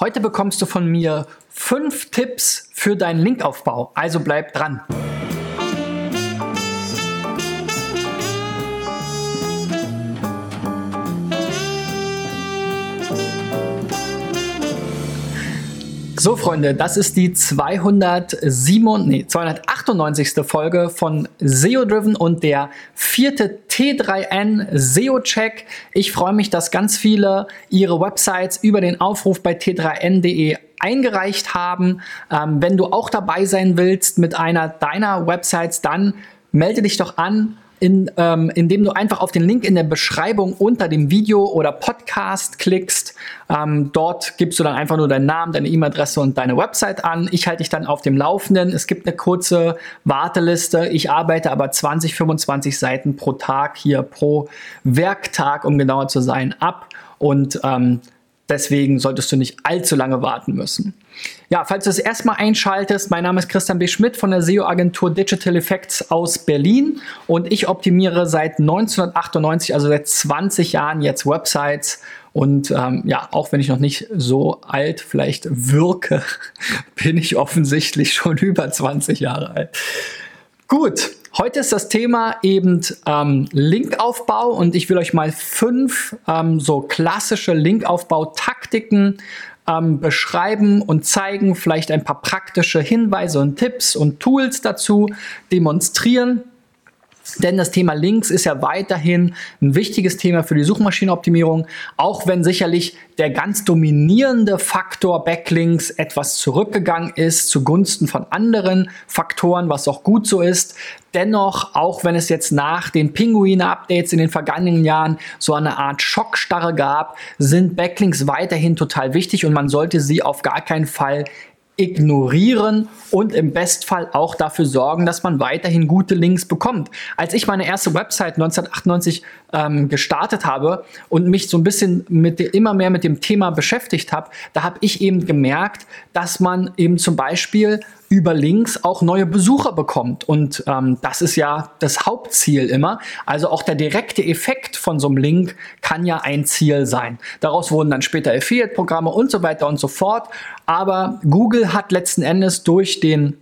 Heute bekommst du von mir fünf Tipps für deinen Linkaufbau. Also bleib dran. So, Freunde, das ist die 207, nee, 298. Folge von SEO Driven und der vierte T3N SEO Check. Ich freue mich, dass ganz viele ihre Websites über den Aufruf bei t3n.de eingereicht haben. Ähm, wenn du auch dabei sein willst mit einer deiner Websites, dann melde dich doch an in, ähm, indem du einfach auf den Link in der Beschreibung unter dem Video oder Podcast klickst. Ähm, dort gibst du dann einfach nur deinen Namen, deine E-Mail-Adresse und deine Website an. Ich halte dich dann auf dem Laufenden. Es gibt eine kurze Warteliste. Ich arbeite aber 20, 25 Seiten pro Tag hier pro Werktag, um genauer zu sein, ab. Und ähm, Deswegen solltest du nicht allzu lange warten müssen. Ja, falls du es erstmal einschaltest, mein Name ist Christian B. Schmidt von der SEO-Agentur Digital Effects aus Berlin und ich optimiere seit 1998, also seit 20 Jahren jetzt Websites und ähm, ja, auch wenn ich noch nicht so alt vielleicht wirke, bin ich offensichtlich schon über 20 Jahre alt. Gut, Heute ist das Thema eben ähm, Linkaufbau und ich will euch mal fünf ähm, so klassische Linkaufbau-Taktiken ähm, beschreiben und zeigen, vielleicht ein paar praktische Hinweise und Tipps und Tools dazu demonstrieren. Denn das Thema Links ist ja weiterhin ein wichtiges Thema für die Suchmaschinenoptimierung, auch wenn sicherlich der ganz dominierende Faktor Backlinks etwas zurückgegangen ist zugunsten von anderen Faktoren, was auch gut so ist. Dennoch, auch wenn es jetzt nach den Pinguine-Updates in den vergangenen Jahren so eine Art Schockstarre gab, sind Backlinks weiterhin total wichtig und man sollte sie auf gar keinen Fall ignorieren und im Bestfall auch dafür sorgen, dass man weiterhin gute Links bekommt. Als ich meine erste Website 1998 ähm, gestartet habe und mich so ein bisschen mit immer mehr mit dem Thema beschäftigt habe, da habe ich eben gemerkt, dass man eben zum Beispiel über Links auch neue Besucher bekommt. Und ähm, das ist ja das Hauptziel immer. Also auch der direkte Effekt von so einem Link kann ja ein Ziel sein. Daraus wurden dann später Affiliate-Programme und so weiter und so fort. Aber Google hat letzten Endes durch den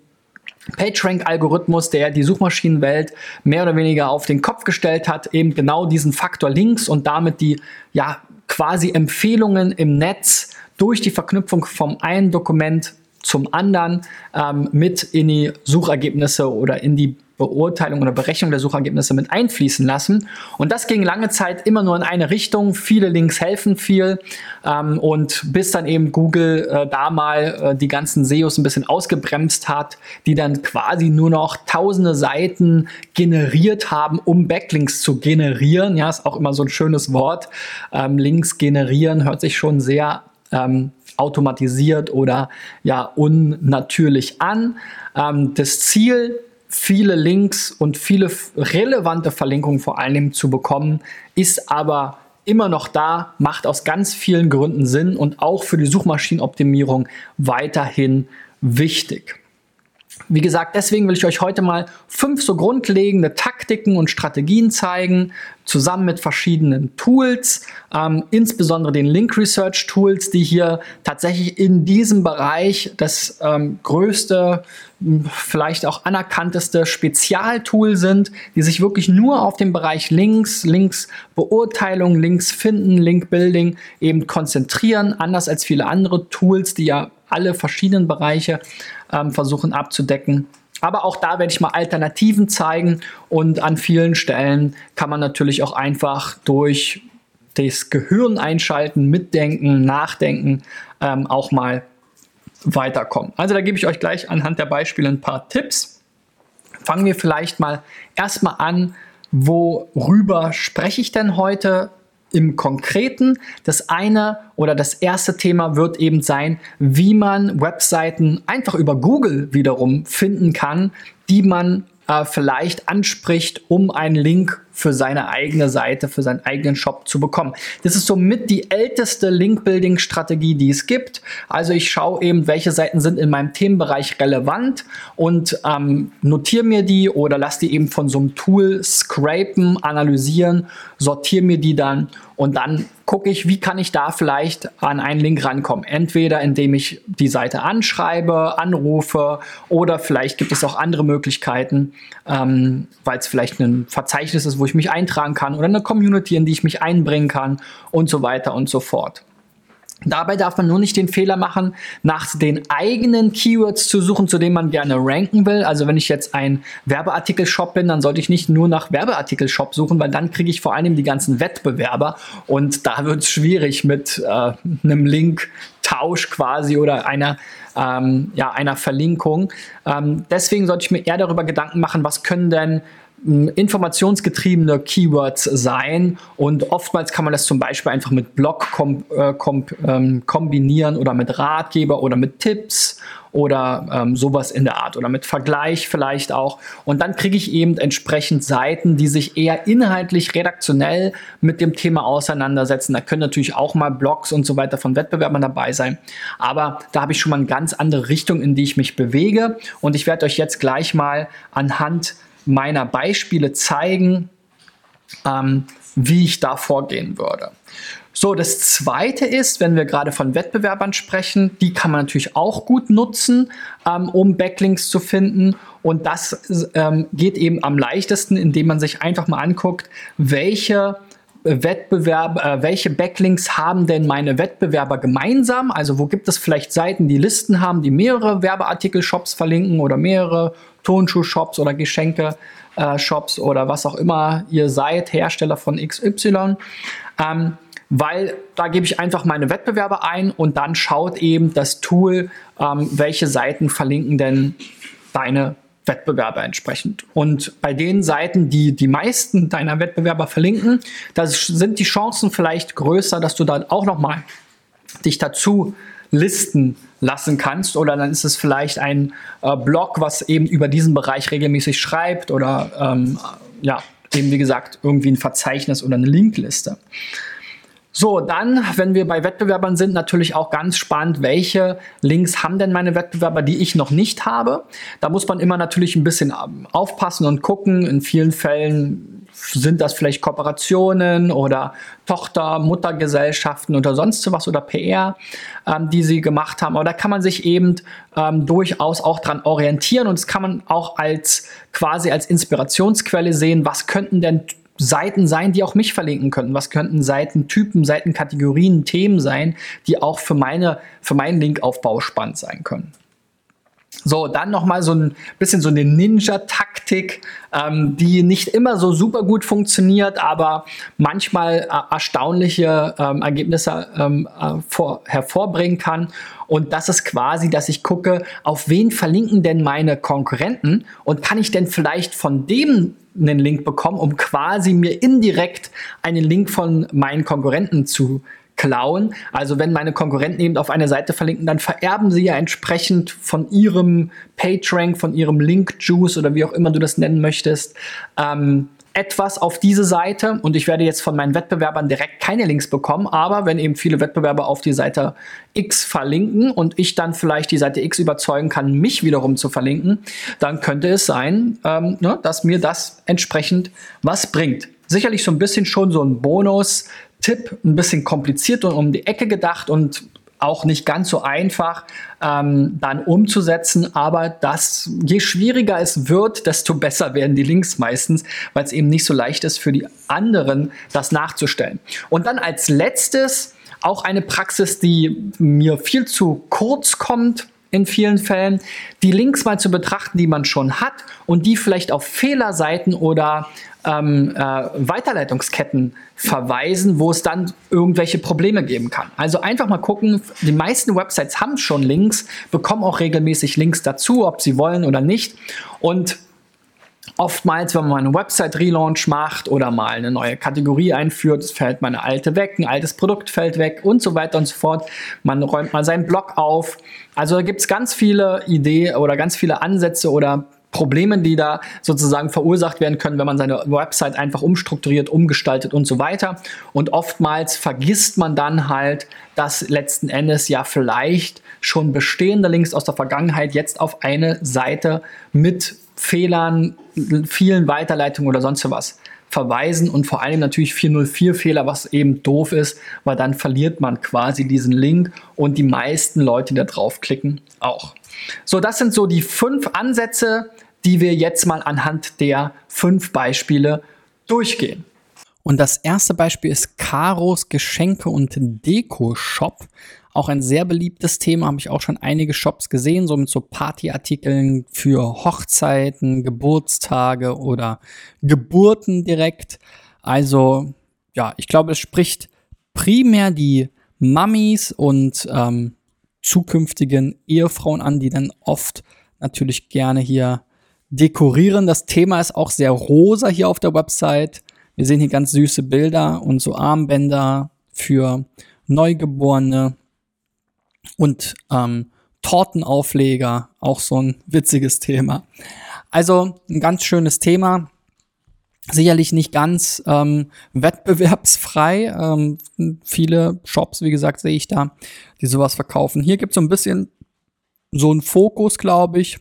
PageRank-Algorithmus, der die Suchmaschinenwelt mehr oder weniger auf den Kopf gestellt hat, eben genau diesen Faktor Links und damit die ja quasi Empfehlungen im Netz durch die Verknüpfung vom einen Dokument zum anderen ähm, mit in die Suchergebnisse oder in die Beurteilung oder Berechnung der Suchergebnisse mit einfließen lassen. Und das ging lange Zeit immer nur in eine Richtung. Viele Links helfen viel. Ähm, und bis dann eben Google äh, da mal äh, die ganzen SEOs ein bisschen ausgebremst hat, die dann quasi nur noch tausende Seiten generiert haben, um Backlinks zu generieren. Ja, ist auch immer so ein schönes Wort. Ähm, Links generieren hört sich schon sehr ähm, automatisiert oder ja unnatürlich an. Ähm, das Ziel, viele Links und viele relevante Verlinkungen vor allem zu bekommen, ist aber immer noch da, macht aus ganz vielen Gründen Sinn und auch für die Suchmaschinenoptimierung weiterhin wichtig. Wie gesagt, deswegen will ich euch heute mal fünf so grundlegende Taktiken und Strategien zeigen, zusammen mit verschiedenen Tools, ähm, insbesondere den Link Research Tools, die hier tatsächlich in diesem Bereich das ähm, größte, vielleicht auch anerkannteste Spezialtool sind, die sich wirklich nur auf den Bereich Links, Linksbeurteilung, Links finden, Link Building eben konzentrieren, anders als viele andere Tools, die ja alle verschiedenen Bereiche ähm, versuchen abzudecken. Aber auch da werde ich mal Alternativen zeigen und an vielen Stellen kann man natürlich auch einfach durch das Gehirn einschalten, mitdenken, nachdenken, ähm, auch mal weiterkommen. Also da gebe ich euch gleich anhand der Beispiele ein paar Tipps. Fangen wir vielleicht mal erstmal an, worüber spreche ich denn heute? Im Konkreten. Das eine oder das erste Thema wird eben sein, wie man Webseiten einfach über Google wiederum finden kann, die man äh, vielleicht anspricht, um einen Link für seine eigene Seite, für seinen eigenen Shop zu bekommen. Das ist somit die älteste Link-Building-Strategie, die es gibt. Also ich schaue eben, welche Seiten sind in meinem Themenbereich relevant und ähm, notiere mir die oder lasse die eben von so einem Tool scrapen, analysieren, sortiere mir die dann und dann gucke ich, wie kann ich da vielleicht an einen Link rankommen. Entweder indem ich die Seite anschreibe, anrufe oder vielleicht gibt es auch andere Möglichkeiten, ähm, weil es vielleicht ein Verzeichnis ist, wo ich mich eintragen kann oder eine Community, in die ich mich einbringen kann und so weiter und so fort. Dabei darf man nur nicht den Fehler machen, nach den eigenen Keywords zu suchen, zu denen man gerne ranken will. Also wenn ich jetzt ein Werbeartikel-Shop bin, dann sollte ich nicht nur nach Werbeartikel-Shop suchen, weil dann kriege ich vor allem die ganzen Wettbewerber und da wird es schwierig mit äh, einem Link-Tausch quasi oder einer ähm, ja, einer Verlinkung. Ähm, deswegen sollte ich mir eher darüber Gedanken machen, was können denn informationsgetriebene Keywords sein. Und oftmals kann man das zum Beispiel einfach mit Blog kom äh, kom ähm, kombinieren oder mit Ratgeber oder mit Tipps oder ähm, sowas in der Art oder mit Vergleich vielleicht auch. Und dann kriege ich eben entsprechend Seiten, die sich eher inhaltlich redaktionell mit dem Thema auseinandersetzen. Da können natürlich auch mal Blogs und so weiter von Wettbewerbern dabei sein, aber da habe ich schon mal eine ganz andere Richtung, in die ich mich bewege. Und ich werde euch jetzt gleich mal anhand meiner Beispiele zeigen, ähm, wie ich da vorgehen würde. So, das zweite ist, wenn wir gerade von Wettbewerbern sprechen, die kann man natürlich auch gut nutzen, ähm, um Backlinks zu finden. Und das ähm, geht eben am leichtesten, indem man sich einfach mal anguckt, welche Wettbewerb, äh, welche Backlinks haben denn meine Wettbewerber gemeinsam? Also wo gibt es vielleicht Seiten, die Listen haben, die mehrere Werbeartikel-Shops verlinken oder mehrere Tonschuh-Shops oder Geschenke-Shops äh, oder was auch immer ihr seid, Hersteller von XY. Ähm, weil da gebe ich einfach meine Wettbewerber ein und dann schaut eben das Tool, ähm, welche Seiten verlinken denn deine Wettbewerber entsprechend. Und bei den Seiten, die die meisten deiner Wettbewerber verlinken, da sind die Chancen vielleicht größer, dass du dann auch nochmal dich dazu listen lassen kannst oder dann ist es vielleicht ein äh, Blog, was eben über diesen Bereich regelmäßig schreibt oder ähm, ja, eben wie gesagt irgendwie ein Verzeichnis oder eine Linkliste. So, dann, wenn wir bei Wettbewerbern sind, natürlich auch ganz spannend, welche Links haben denn meine Wettbewerber, die ich noch nicht habe. Da muss man immer natürlich ein bisschen ähm, aufpassen und gucken. In vielen Fällen sind das vielleicht Kooperationen oder Tochter-, Muttergesellschaften oder sonst was oder PR, ähm, die sie gemacht haben. Aber da kann man sich eben ähm, durchaus auch dran orientieren und das kann man auch als quasi als Inspirationsquelle sehen, was könnten denn Seiten sein, die auch mich verlinken könnten? Was könnten Seitentypen, Seitenkategorien, Themen sein, die auch für, meine, für meinen Linkaufbau spannend sein können? So, dann nochmal so ein bisschen so eine Ninja-Taktik, ähm, die nicht immer so super gut funktioniert, aber manchmal äh, erstaunliche ähm, Ergebnisse ähm, äh, vor, hervorbringen kann. Und das ist quasi, dass ich gucke, auf wen verlinken denn meine Konkurrenten und kann ich denn vielleicht von dem einen Link bekommen, um quasi mir indirekt einen Link von meinen Konkurrenten zu klauen. Also wenn meine Konkurrenten eben auf eine Seite verlinken, dann vererben sie ja entsprechend von ihrem PageRank, von ihrem Link-Juice oder wie auch immer du das nennen möchtest, ähm, etwas auf diese Seite und ich werde jetzt von meinen Wettbewerbern direkt keine Links bekommen, aber wenn eben viele Wettbewerber auf die Seite X verlinken und ich dann vielleicht die Seite X überzeugen kann, mich wiederum zu verlinken, dann könnte es sein, ähm, ne, dass mir das entsprechend was bringt. Sicherlich so ein bisschen schon so ein Bonus-Tipp, ein bisschen kompliziert und um die Ecke gedacht und auch nicht ganz so einfach ähm, dann umzusetzen, aber das, je schwieriger es wird, desto besser werden die Links meistens, weil es eben nicht so leicht ist für die anderen, das nachzustellen. Und dann als letztes auch eine Praxis, die mir viel zu kurz kommt, in vielen Fällen, die Links mal zu betrachten, die man schon hat und die vielleicht auf Fehlerseiten oder ähm, äh, Weiterleitungsketten verweisen, wo es dann irgendwelche Probleme geben kann. Also einfach mal gucken, die meisten Websites haben schon Links, bekommen auch regelmäßig Links dazu, ob sie wollen oder nicht. Und Oftmals, wenn man einen Website-Relaunch macht oder mal eine neue Kategorie einführt, fällt mal eine alte weg, ein altes Produkt fällt weg und so weiter und so fort. Man räumt mal seinen Blog auf. Also da gibt es ganz viele Ideen oder ganz viele Ansätze oder Probleme, die da sozusagen verursacht werden können, wenn man seine Website einfach umstrukturiert, umgestaltet und so weiter. Und oftmals vergisst man dann halt, dass letzten Endes ja vielleicht schon bestehende Links aus der Vergangenheit jetzt auf eine Seite mit Fehlern, vielen Weiterleitungen oder sonst was verweisen und vor allem natürlich 404-Fehler, was eben doof ist, weil dann verliert man quasi diesen Link und die meisten Leute, die da draufklicken, auch. So, das sind so die fünf Ansätze, die wir jetzt mal anhand der fünf Beispiele durchgehen. Und das erste Beispiel ist Karos Geschenke und Deko-Shop. Auch ein sehr beliebtes Thema, habe ich auch schon einige Shops gesehen, so mit so Partyartikeln für Hochzeiten, Geburtstage oder Geburten direkt. Also ja, ich glaube, es spricht primär die Mummies und ähm, zukünftigen Ehefrauen an, die dann oft natürlich gerne hier dekorieren. Das Thema ist auch sehr rosa hier auf der Website. Wir sehen hier ganz süße Bilder und so Armbänder für Neugeborene und ähm, Tortenaufleger, auch so ein witziges Thema. Also ein ganz schönes Thema. Sicherlich nicht ganz ähm, wettbewerbsfrei. Ähm, viele Shops, wie gesagt, sehe ich da, die sowas verkaufen. Hier gibt es so ein bisschen so einen Fokus, glaube ich,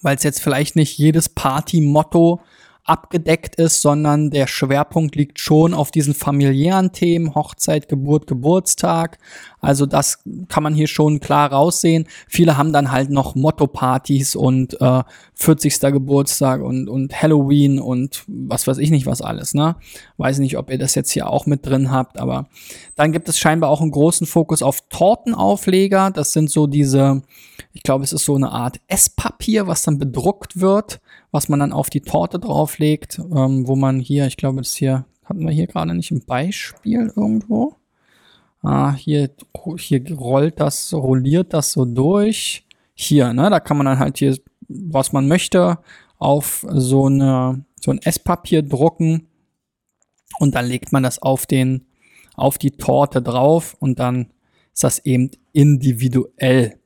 weil es jetzt vielleicht nicht jedes Party-Motto abgedeckt ist, sondern der Schwerpunkt liegt schon auf diesen familiären Themen, Hochzeit, Geburt, Geburtstag. Also das kann man hier schon klar raussehen. Viele haben dann halt noch Motto-Partys und äh, 40. Geburtstag und, und Halloween und was weiß ich nicht was alles, ne? Weiß nicht, ob ihr das jetzt hier auch mit drin habt, aber dann gibt es scheinbar auch einen großen Fokus auf Tortenaufleger. Das sind so diese, ich glaube, es ist so eine Art Esspapier, was dann bedruckt wird was man dann auf die Torte drauflegt, ähm, wo man hier, ich glaube, das hier hatten wir hier gerade nicht ein Beispiel irgendwo. Ah, hier, hier rollt das, rolliert das so durch. Hier, ne, da kann man dann halt hier, was man möchte, auf so eine, so ein Esspapier drucken und dann legt man das auf den, auf die Torte drauf und dann ist das eben individuell.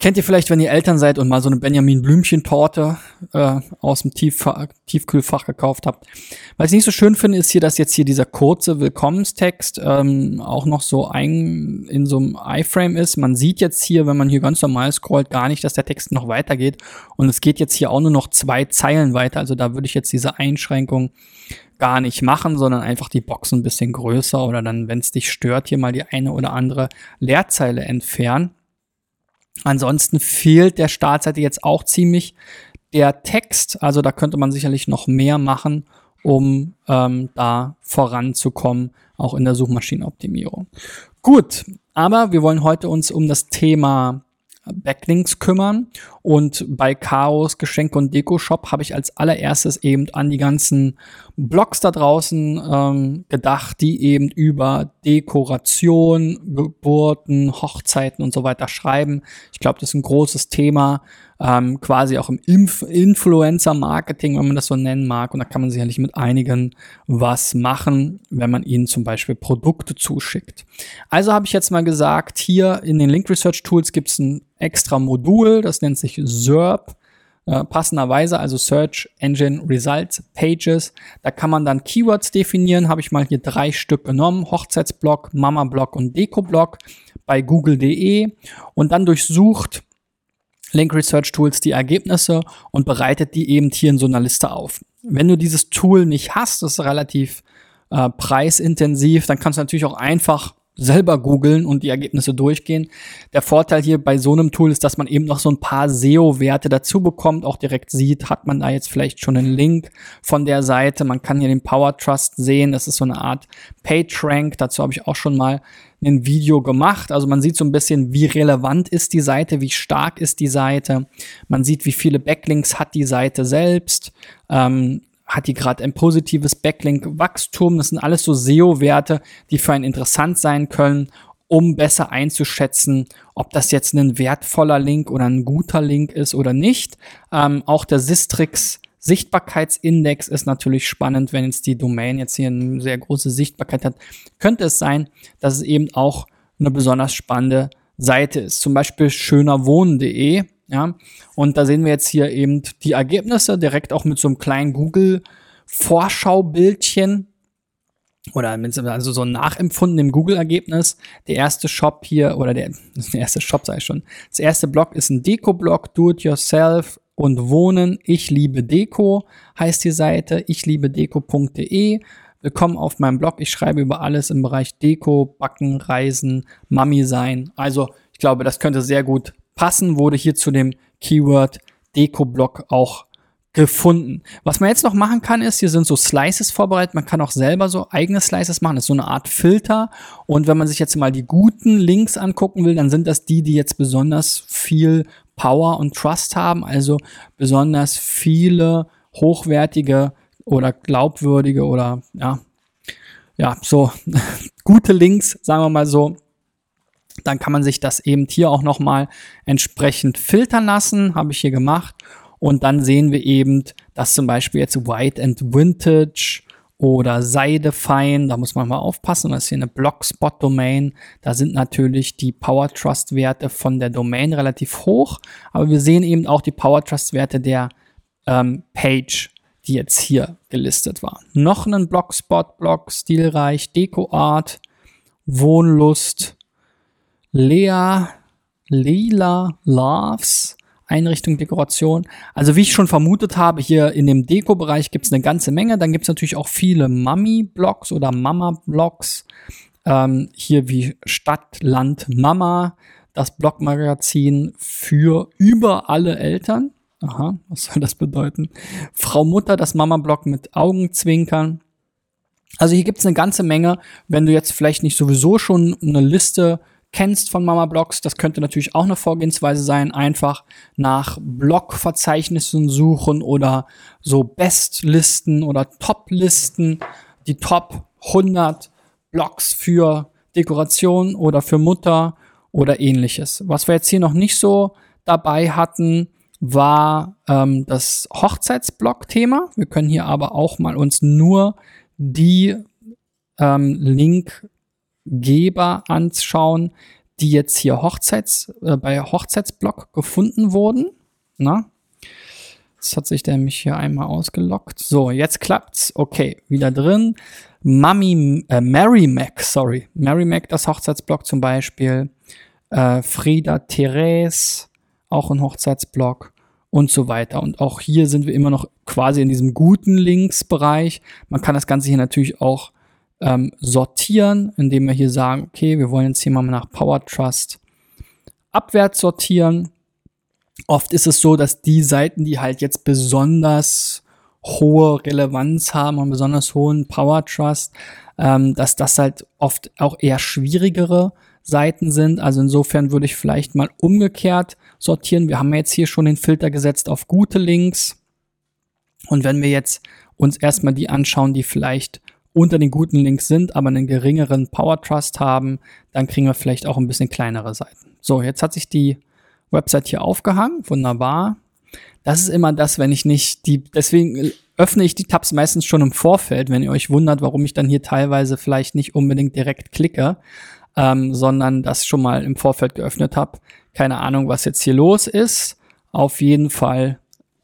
Kennt ihr vielleicht, wenn ihr Eltern seid und mal so eine Benjamin Blümchen-Torte äh, aus dem Tief Tiefkühlfach gekauft habt? Was ich nicht so schön finde, ist hier, dass jetzt hier dieser kurze Willkommenstext ähm, auch noch so ein in so einem iFrame ist. Man sieht jetzt hier, wenn man hier ganz normal scrollt, gar nicht, dass der Text noch weitergeht. Und es geht jetzt hier auch nur noch zwei Zeilen weiter. Also da würde ich jetzt diese Einschränkung gar nicht machen, sondern einfach die Box ein bisschen größer oder dann, wenn es dich stört, hier mal die eine oder andere Leerzeile entfernen. Ansonsten fehlt der Startseite jetzt auch ziemlich der Text. Also da könnte man sicherlich noch mehr machen, um ähm, da voranzukommen, auch in der Suchmaschinenoptimierung. Gut, aber wir wollen heute uns um das Thema Backlinks kümmern. Und bei Chaos Geschenke und Deko Shop habe ich als allererstes eben an die ganzen Blogs da draußen ähm, gedacht, die eben über Dekoration, Geburten, Hochzeiten und so weiter schreiben. Ich glaube, das ist ein großes Thema ähm, quasi auch im Inf Influencer-Marketing, wenn man das so nennen mag. Und da kann man sicherlich mit einigen was machen, wenn man ihnen zum Beispiel Produkte zuschickt. Also habe ich jetzt mal gesagt, hier in den Link Research Tools gibt es ein extra Modul, das nennt sich SERP. Äh, passenderweise, also Search Engine Results Pages. Da kann man dann Keywords definieren. Habe ich mal hier drei Stück genommen. Hochzeitsblog, Mama-Blog und Deko-Blog bei google.de und dann durchsucht Link Research Tools die Ergebnisse und bereitet die eben hier in so einer Liste auf. Wenn du dieses Tool nicht hast, das ist relativ äh, preisintensiv, dann kannst du natürlich auch einfach selber googeln und die Ergebnisse durchgehen. Der Vorteil hier bei so einem Tool ist, dass man eben noch so ein paar SEO-Werte dazu bekommt, auch direkt sieht, hat man da jetzt vielleicht schon einen Link von der Seite. Man kann hier den Power Trust sehen. Das ist so eine Art PageRank. Dazu habe ich auch schon mal ein Video gemacht. Also man sieht so ein bisschen, wie relevant ist die Seite, wie stark ist die Seite. Man sieht, wie viele Backlinks hat die Seite selbst. Ähm, hat die gerade ein positives Backlink-Wachstum? Das sind alles so SEO-Werte, die für einen interessant sein können, um besser einzuschätzen, ob das jetzt ein wertvoller Link oder ein guter Link ist oder nicht. Ähm, auch der Sistrix Sichtbarkeitsindex ist natürlich spannend, wenn jetzt die Domain jetzt hier eine sehr große Sichtbarkeit hat. Könnte es sein, dass es eben auch eine besonders spannende Seite ist. Zum Beispiel schönerwohnen.de. Ja, und da sehen wir jetzt hier eben die Ergebnisse direkt auch mit so einem kleinen Google Vorschaubildchen oder also so nachempfundenem Google-Ergebnis. Der erste Shop hier oder der, der erste Shop sei schon. Das erste Blog ist ein Deko-Blog, Do It Yourself und Wohnen. Ich liebe Deko heißt die Seite. Ich liebe Deko.de. Willkommen auf meinem Blog. Ich schreibe über alles im Bereich Deko, Backen, Reisen, Mami sein. Also ich glaube, das könnte sehr gut passen. Wurde hier zu dem Keyword Deko-Blog auch gefunden. Was man jetzt noch machen kann, ist, hier sind so Slices vorbereitet. Man kann auch selber so eigene Slices machen. Das ist so eine Art Filter. Und wenn man sich jetzt mal die guten Links angucken will, dann sind das die, die jetzt besonders viel Power und Trust haben. Also besonders viele hochwertige oder glaubwürdige oder ja, ja, so gute Links, sagen wir mal so. Dann kann man sich das eben hier auch nochmal entsprechend filtern lassen. Habe ich hier gemacht. Und dann sehen wir eben, dass zum Beispiel jetzt White and Vintage oder Seidefein, da muss man mal aufpassen, das ist hier eine Blogspot-Domain, da sind natürlich die Power Trust-Werte von der Domain relativ hoch, aber wir sehen eben auch die Power Trust-Werte der ähm, Page, die jetzt hier gelistet war. Noch einen Blogspot-Blog, stilreich, Deko-Art, Wohnlust, Lea, Leila Loves, Einrichtung, Dekoration. Also wie ich schon vermutet habe, hier in dem Deko-Bereich gibt es eine ganze Menge. Dann gibt es natürlich auch viele Mami-Blogs oder Mama-Blogs. Ähm, hier wie Stadt, Land, Mama, das Blogmagazin für über alle Eltern. Aha, was soll das bedeuten? Frau Mutter, das Mama-Blog mit Augenzwinkern. Also hier gibt es eine ganze Menge. Wenn du jetzt vielleicht nicht sowieso schon eine Liste kennst von Mama Blogs, das könnte natürlich auch eine Vorgehensweise sein, einfach nach Blogverzeichnissen suchen oder so Bestlisten oder Toplisten, die Top 100 Blogs für Dekoration oder für Mutter oder ähnliches. Was wir jetzt hier noch nicht so dabei hatten, war ähm, das Hochzeitsblog-Thema. Wir können hier aber auch mal uns nur die ähm, Link Geber anschauen, die jetzt hier Hochzeits, äh, bei Hochzeitsblock gefunden wurden. Na? Das hat sich nämlich hier einmal ausgelockt. So, jetzt klappt's. Okay, wieder drin. Mami, äh, Mary Mac, sorry. Mary Mac, das Hochzeitsblock zum Beispiel. Äh, Frieda Therese, auch ein Hochzeitsblock und so weiter. Und auch hier sind wir immer noch quasi in diesem guten Links-Bereich. Man kann das Ganze hier natürlich auch ähm, sortieren, indem wir hier sagen, okay, wir wollen jetzt hier mal nach Power Trust abwärts sortieren. Oft ist es so, dass die Seiten, die halt jetzt besonders hohe Relevanz haben und besonders hohen Power Trust, ähm, dass das halt oft auch eher schwierigere Seiten sind. Also insofern würde ich vielleicht mal umgekehrt sortieren. Wir haben jetzt hier schon den Filter gesetzt auf gute Links. Und wenn wir jetzt uns erstmal die anschauen, die vielleicht unter den guten Links sind, aber einen geringeren Power Trust haben, dann kriegen wir vielleicht auch ein bisschen kleinere Seiten. So, jetzt hat sich die Website hier aufgehangen. Wunderbar. Das ist immer das, wenn ich nicht die, deswegen öffne ich die Tabs meistens schon im Vorfeld, wenn ihr euch wundert, warum ich dann hier teilweise vielleicht nicht unbedingt direkt klicke, ähm, sondern das schon mal im Vorfeld geöffnet habe. Keine Ahnung, was jetzt hier los ist. Auf jeden Fall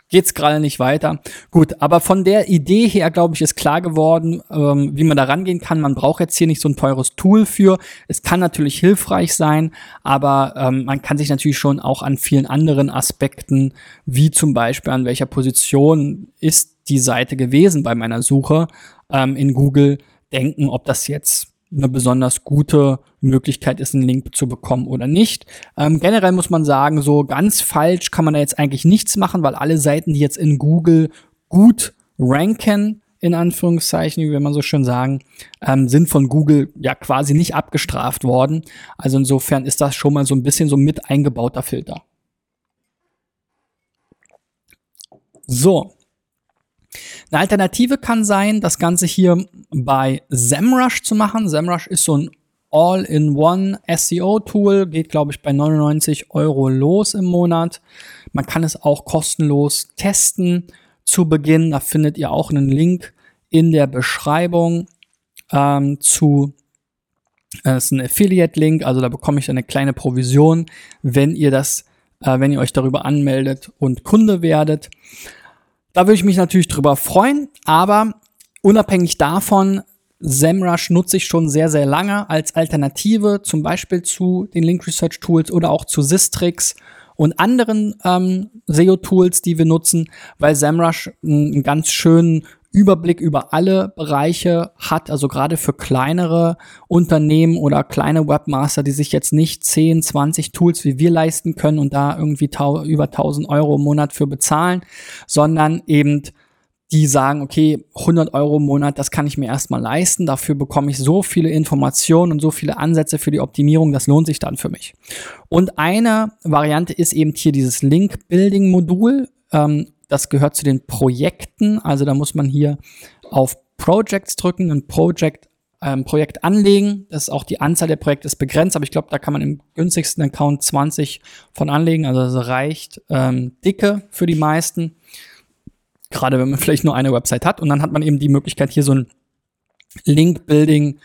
geht's gerade nicht weiter. Gut, aber von der Idee her, glaube ich, ist klar geworden, ähm, wie man da rangehen kann. Man braucht jetzt hier nicht so ein teures Tool für. Es kann natürlich hilfreich sein, aber ähm, man kann sich natürlich schon auch an vielen anderen Aspekten, wie zum Beispiel an welcher Position ist die Seite gewesen bei meiner Suche ähm, in Google, denken, ob das jetzt eine besonders gute Möglichkeit ist, einen Link zu bekommen oder nicht. Ähm, generell muss man sagen, so ganz falsch kann man da jetzt eigentlich nichts machen, weil alle Seiten, die jetzt in Google gut ranken, in Anführungszeichen, wie wir man so schön sagen, ähm, sind von Google ja quasi nicht abgestraft worden. Also insofern ist das schon mal so ein bisschen so mit eingebauter Filter. So, eine Alternative kann sein, das Ganze hier bei SEMrush zu machen. SEMrush ist so ein All-in-One SEO-Tool, geht, glaube ich, bei 99 Euro los im Monat. Man kann es auch kostenlos testen zu Beginn. Da findet ihr auch einen Link in der Beschreibung ähm, zu. Das ist ein Affiliate-Link, also da bekomme ich eine kleine Provision, wenn ihr das, äh, wenn ihr euch darüber anmeldet und Kunde werdet. Da würde ich mich natürlich drüber freuen, aber unabhängig davon, SEMrush nutze ich schon sehr, sehr lange als Alternative, zum Beispiel zu den Link Research Tools oder auch zu Sistrix. und anderen ähm, SEO-Tools, die wir nutzen, weil SEMrush einen ganz schönen Überblick über alle Bereiche hat, also gerade für kleinere Unternehmen oder kleine Webmaster, die sich jetzt nicht 10, 20 Tools wie wir leisten können und da irgendwie über 1000 Euro im Monat für bezahlen, sondern eben die sagen, okay, 100 Euro im Monat, das kann ich mir erstmal leisten. Dafür bekomme ich so viele Informationen und so viele Ansätze für die Optimierung, das lohnt sich dann für mich. Und eine Variante ist eben hier dieses Link-Building-Modul. Ähm, das gehört zu den Projekten. Also da muss man hier auf Projects drücken, ein Project ähm, Projekt anlegen. Das ist auch die Anzahl der Projekte ist begrenzt, aber ich glaube, da kann man im günstigsten Account 20 von anlegen. Also das reicht ähm, dicke für die meisten. Gerade wenn man vielleicht nur eine Website hat. Und dann hat man eben die Möglichkeit, hier so ein Link-Building,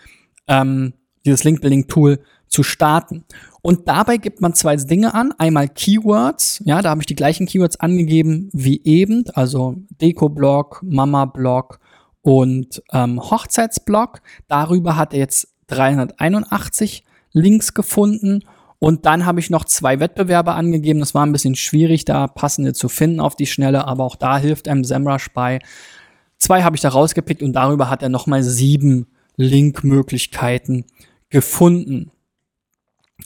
ähm, dieses Link-Building-Tool zu starten. Und dabei gibt man zwei Dinge an. Einmal Keywords. Ja, da habe ich die gleichen Keywords angegeben wie eben. Also Deko-Blog, Mama-Blog und ähm, Hochzeitsblog. Darüber hat er jetzt 381 Links gefunden und dann habe ich noch zwei Wettbewerbe angegeben. Das war ein bisschen schwierig, da passende zu finden auf die Schnelle, aber auch da hilft einem SEMrush bei. Zwei habe ich da rausgepickt und darüber hat er nochmal sieben Linkmöglichkeiten gefunden.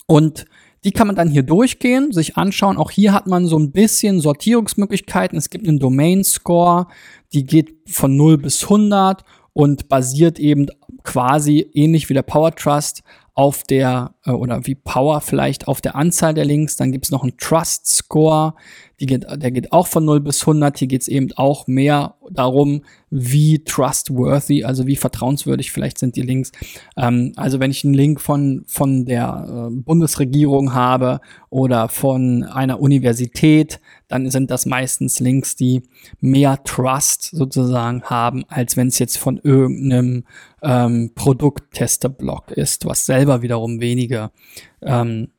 Und die kann man dann hier durchgehen, sich anschauen. Auch hier hat man so ein bisschen Sortierungsmöglichkeiten. Es gibt einen Domain Score, die geht von 0 bis 100 und basiert eben quasi ähnlich wie der Power Trust auf der, äh, oder wie Power vielleicht auf der Anzahl der Links. Dann gibt's noch einen Trust Score, die geht, der geht auch von 0 bis 100. Hier geht's eben auch mehr darum, wie trustworthy, also wie vertrauenswürdig vielleicht sind die Links. Ähm, also wenn ich einen Link von, von der äh, Bundesregierung habe oder von einer Universität, dann sind das meistens Links, die mehr Trust sozusagen haben, als wenn es jetzt von irgendeinem ähm, Produkttester-Blog ist, was selber wiederum wenige ähm,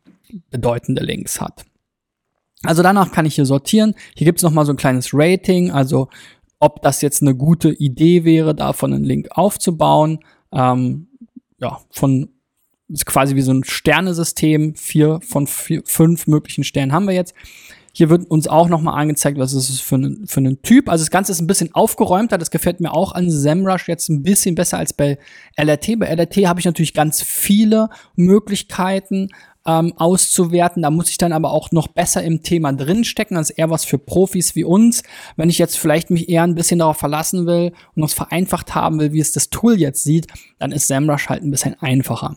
bedeutende Links hat. Also danach kann ich hier sortieren. Hier gibt es nochmal so ein kleines Rating, also ob das jetzt eine gute Idee wäre, davon einen Link aufzubauen. Ähm, ja, von ist quasi wie so ein Sternesystem. Vier von vier, fünf möglichen Sternen haben wir jetzt. Hier wird uns auch nochmal angezeigt, was ist es für, ein, für einen Typ. Also das Ganze ist ein bisschen aufgeräumter. Das gefällt mir auch an SEMrush jetzt ein bisschen besser als bei LRT. Bei LRT habe ich natürlich ganz viele Möglichkeiten ähm, auszuwerten. Da muss ich dann aber auch noch besser im Thema drinstecken. Das ist eher was für Profis wie uns. Wenn ich jetzt vielleicht mich eher ein bisschen darauf verlassen will und das vereinfacht haben will, wie es das Tool jetzt sieht, dann ist SEMrush halt ein bisschen einfacher.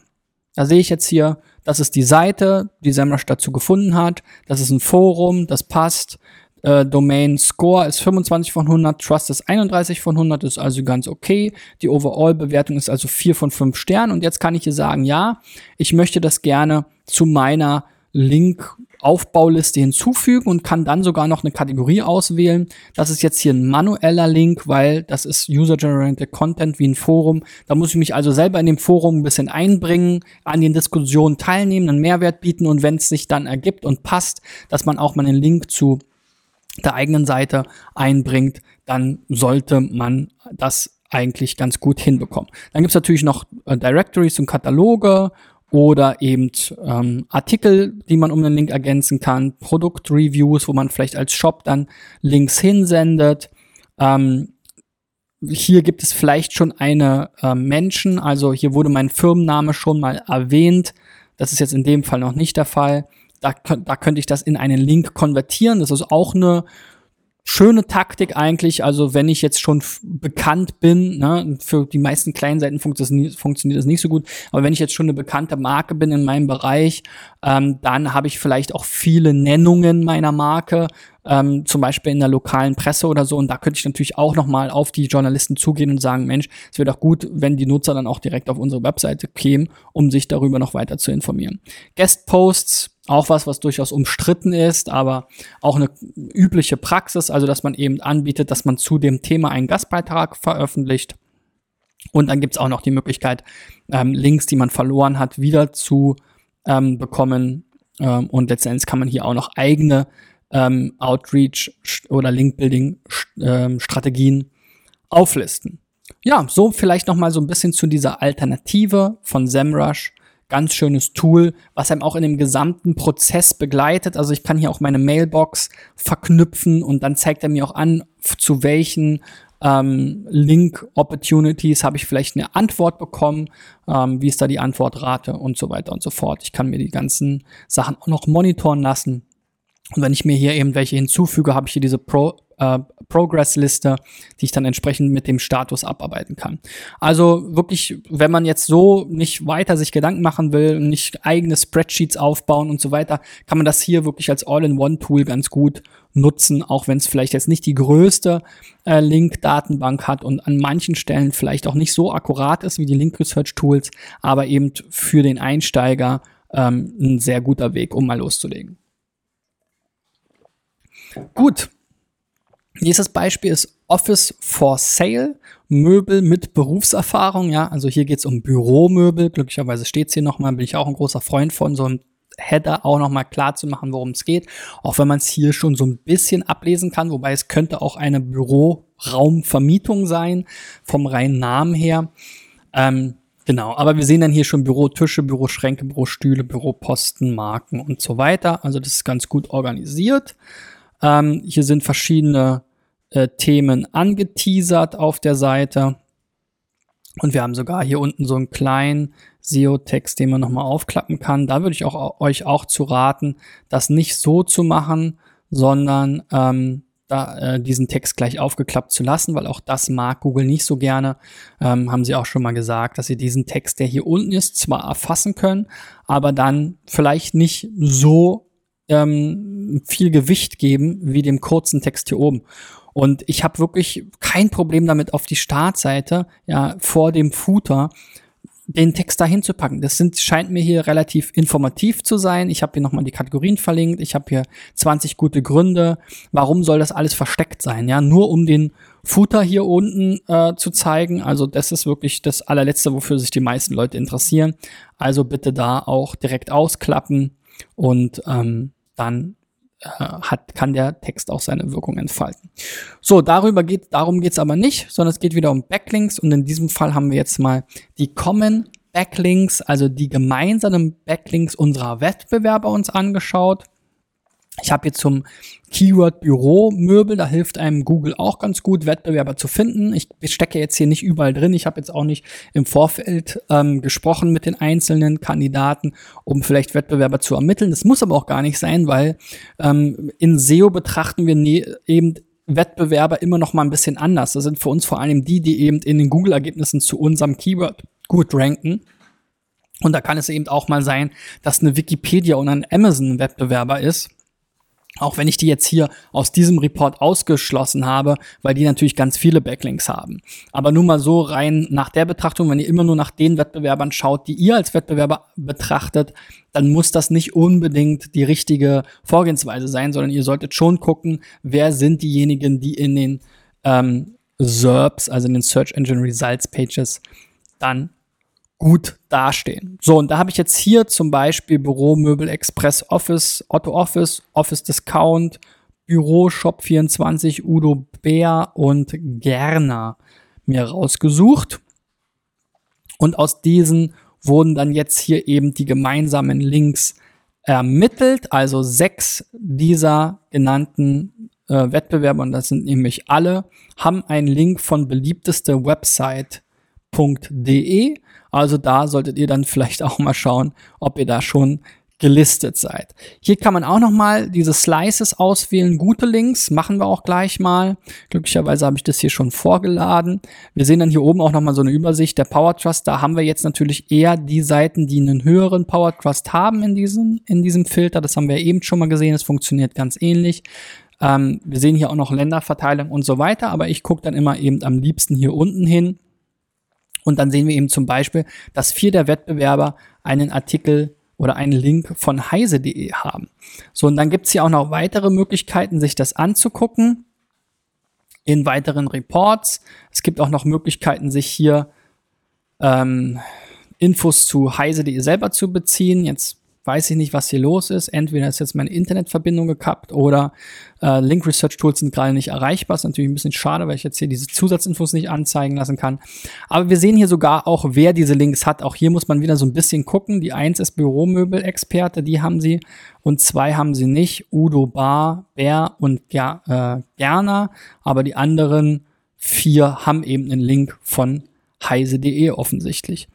Da sehe ich jetzt hier, das ist die Seite, die SEMrush dazu gefunden hat. Das ist ein Forum, das passt. Äh, Domain Score ist 25 von 100, Trust ist 31 von 100, ist also ganz okay. Die Overall-Bewertung ist also 4 von 5 Sternen. Und jetzt kann ich hier sagen, ja, ich möchte das gerne zu meiner Link Aufbauliste hinzufügen und kann dann sogar noch eine Kategorie auswählen. Das ist jetzt hier ein manueller Link, weil das ist User-Generated Content wie ein Forum. Da muss ich mich also selber in dem Forum ein bisschen einbringen, an den Diskussionen teilnehmen, einen Mehrwert bieten und wenn es sich dann ergibt und passt, dass man auch mal einen Link zu der eigenen Seite einbringt, dann sollte man das eigentlich ganz gut hinbekommen. Dann gibt's natürlich noch äh, Directories und Kataloge oder eben ähm, Artikel, die man um den Link ergänzen kann, Produktreviews, wo man vielleicht als Shop dann Links hinsendet. Ähm, hier gibt es vielleicht schon eine äh, Menschen, also hier wurde mein Firmenname schon mal erwähnt. Das ist jetzt in dem Fall noch nicht der Fall. Da, da könnte ich das in einen Link konvertieren. Das ist auch eine schöne Taktik eigentlich. Also wenn ich jetzt schon bekannt bin, ne, für die meisten kleinen Seiten funktioniert, funktioniert das nicht so gut, aber wenn ich jetzt schon eine bekannte Marke bin in meinem Bereich, ähm, dann habe ich vielleicht auch viele Nennungen meiner Marke, ähm, zum Beispiel in der lokalen Presse oder so. Und da könnte ich natürlich auch nochmal auf die Journalisten zugehen und sagen, Mensch, es wäre doch gut, wenn die Nutzer dann auch direkt auf unsere Webseite kämen, um sich darüber noch weiter zu informieren. Guest-Posts auch was, was durchaus umstritten ist, aber auch eine übliche Praxis, also dass man eben anbietet, dass man zu dem Thema einen Gastbeitrag veröffentlicht. Und dann gibt's auch noch die Möglichkeit, ähm, Links, die man verloren hat, wieder zu ähm, bekommen. Ähm, und letztendlich kann man hier auch noch eigene ähm, Outreach oder Link-Building-Strategien ähm, auflisten. Ja, so vielleicht noch mal so ein bisschen zu dieser Alternative von SEMrush ganz schönes Tool, was einem auch in dem gesamten Prozess begleitet. Also ich kann hier auch meine Mailbox verknüpfen und dann zeigt er mir auch an, zu welchen ähm, Link-Opportunities habe ich vielleicht eine Antwort bekommen, ähm, wie ist da die Antwortrate und so weiter und so fort. Ich kann mir die ganzen Sachen auch noch monitoren lassen. Und wenn ich mir hier eben welche hinzufüge, habe ich hier diese Pro äh, Progress-Liste, die ich dann entsprechend mit dem Status abarbeiten kann. Also wirklich, wenn man jetzt so nicht weiter sich Gedanken machen will, nicht eigene Spreadsheets aufbauen und so weiter, kann man das hier wirklich als All-in-One-Tool ganz gut nutzen, auch wenn es vielleicht jetzt nicht die größte äh, Link-Datenbank hat und an manchen Stellen vielleicht auch nicht so akkurat ist wie die Link-Research-Tools, aber eben für den Einsteiger ähm, ein sehr guter Weg, um mal loszulegen. Gut, Nächstes Beispiel ist Office for Sale, Möbel mit Berufserfahrung. Ja, also hier geht es um Büromöbel. Glücklicherweise steht es hier nochmal, bin ich auch ein großer Freund von, so ein Header auch nochmal klar zu machen, worum es geht. Auch wenn man es hier schon so ein bisschen ablesen kann, wobei es könnte auch eine Büroraumvermietung sein, vom reinen Namen her. Ähm, genau, aber wir sehen dann hier schon Bürotische, Büroschränke, Bürostühle, Büroposten, Marken und so weiter. Also das ist ganz gut organisiert. Ähm, hier sind verschiedene äh, Themen angeteasert auf der Seite. Und wir haben sogar hier unten so einen kleinen SEO-Text, den man nochmal aufklappen kann. Da würde ich auch, euch auch zu raten, das nicht so zu machen, sondern ähm, da, äh, diesen Text gleich aufgeklappt zu lassen, weil auch das mag Google nicht so gerne. Ähm, haben sie auch schon mal gesagt, dass sie diesen Text, der hier unten ist, zwar erfassen können, aber dann vielleicht nicht so ähm, viel Gewicht geben wie dem kurzen Text hier oben. Und ich habe wirklich kein Problem damit, auf die Startseite, ja, vor dem Footer, den Text dahin zu packen. Das sind, scheint mir hier relativ informativ zu sein. Ich habe hier nochmal die Kategorien verlinkt. Ich habe hier 20 gute Gründe. Warum soll das alles versteckt sein? Ja, nur um den Footer hier unten äh, zu zeigen. Also das ist wirklich das allerletzte, wofür sich die meisten Leute interessieren. Also bitte da auch direkt ausklappen und ähm, dann äh, hat, kann der Text auch seine Wirkung entfalten. So, darüber geht, darum geht es aber nicht, sondern es geht wieder um Backlinks und in diesem Fall haben wir jetzt mal die Common Backlinks, also die gemeinsamen Backlinks unserer Wettbewerber uns angeschaut. Ich habe jetzt zum Keyword Büro Möbel, da hilft einem Google auch ganz gut, Wettbewerber zu finden. Ich stecke jetzt hier nicht überall drin. Ich habe jetzt auch nicht im Vorfeld ähm, gesprochen mit den einzelnen Kandidaten, um vielleicht Wettbewerber zu ermitteln. Das muss aber auch gar nicht sein, weil ähm, in SEO betrachten wir ne eben Wettbewerber immer noch mal ein bisschen anders. Das sind für uns vor allem die, die eben in den Google-Ergebnissen zu unserem Keyword gut ranken. Und da kann es eben auch mal sein, dass eine Wikipedia und ein Amazon Wettbewerber ist auch wenn ich die jetzt hier aus diesem Report ausgeschlossen habe, weil die natürlich ganz viele Backlinks haben. Aber nur mal so rein nach der Betrachtung, wenn ihr immer nur nach den Wettbewerbern schaut, die ihr als Wettbewerber betrachtet, dann muss das nicht unbedingt die richtige Vorgehensweise sein, sondern ihr solltet schon gucken, wer sind diejenigen, die in den ähm, SERPs, also in den Search Engine Results Pages, dann gut dastehen. So, und da habe ich jetzt hier zum Beispiel Büro, Möbel, Express, Office, Otto Office, Office Discount, Büro, Shop 24, Udo Bär und Gerner mir rausgesucht. Und aus diesen wurden dann jetzt hier eben die gemeinsamen Links ermittelt. Also sechs dieser genannten äh, Wettbewerber, und das sind nämlich alle, haben einen Link von beliebteste Website.de also da solltet ihr dann vielleicht auch mal schauen, ob ihr da schon gelistet seid. Hier kann man auch noch mal diese Slices auswählen, gute Links, machen wir auch gleich mal. Glücklicherweise habe ich das hier schon vorgeladen. Wir sehen dann hier oben auch noch mal so eine Übersicht der Power Trust. Da haben wir jetzt natürlich eher die Seiten, die einen höheren Power Trust haben in diesem, in diesem Filter. Das haben wir eben schon mal gesehen. Es funktioniert ganz ähnlich. Ähm, wir sehen hier auch noch Länderverteilung und so weiter, aber ich gucke dann immer eben am liebsten hier unten hin und dann sehen wir eben zum Beispiel, dass vier der Wettbewerber einen Artikel oder einen Link von heise.de haben. So, und dann gibt es hier auch noch weitere Möglichkeiten, sich das anzugucken in weiteren Reports. Es gibt auch noch Möglichkeiten, sich hier ähm, Infos zu heise.de selber zu beziehen. Jetzt weiß ich nicht, was hier los ist. Entweder ist jetzt meine Internetverbindung gekappt oder äh, Link Research Tools sind gerade nicht erreichbar. Ist natürlich ein bisschen schade, weil ich jetzt hier diese Zusatzinfos nicht anzeigen lassen kann. Aber wir sehen hier sogar auch, wer diese Links hat. Auch hier muss man wieder so ein bisschen gucken. Die eins ist Büromöbel-Experte, die haben sie. Und zwei haben sie nicht. Udo Bar, Bär und Ger äh, Gerner. Aber die anderen vier haben eben einen Link von heise.de offensichtlich.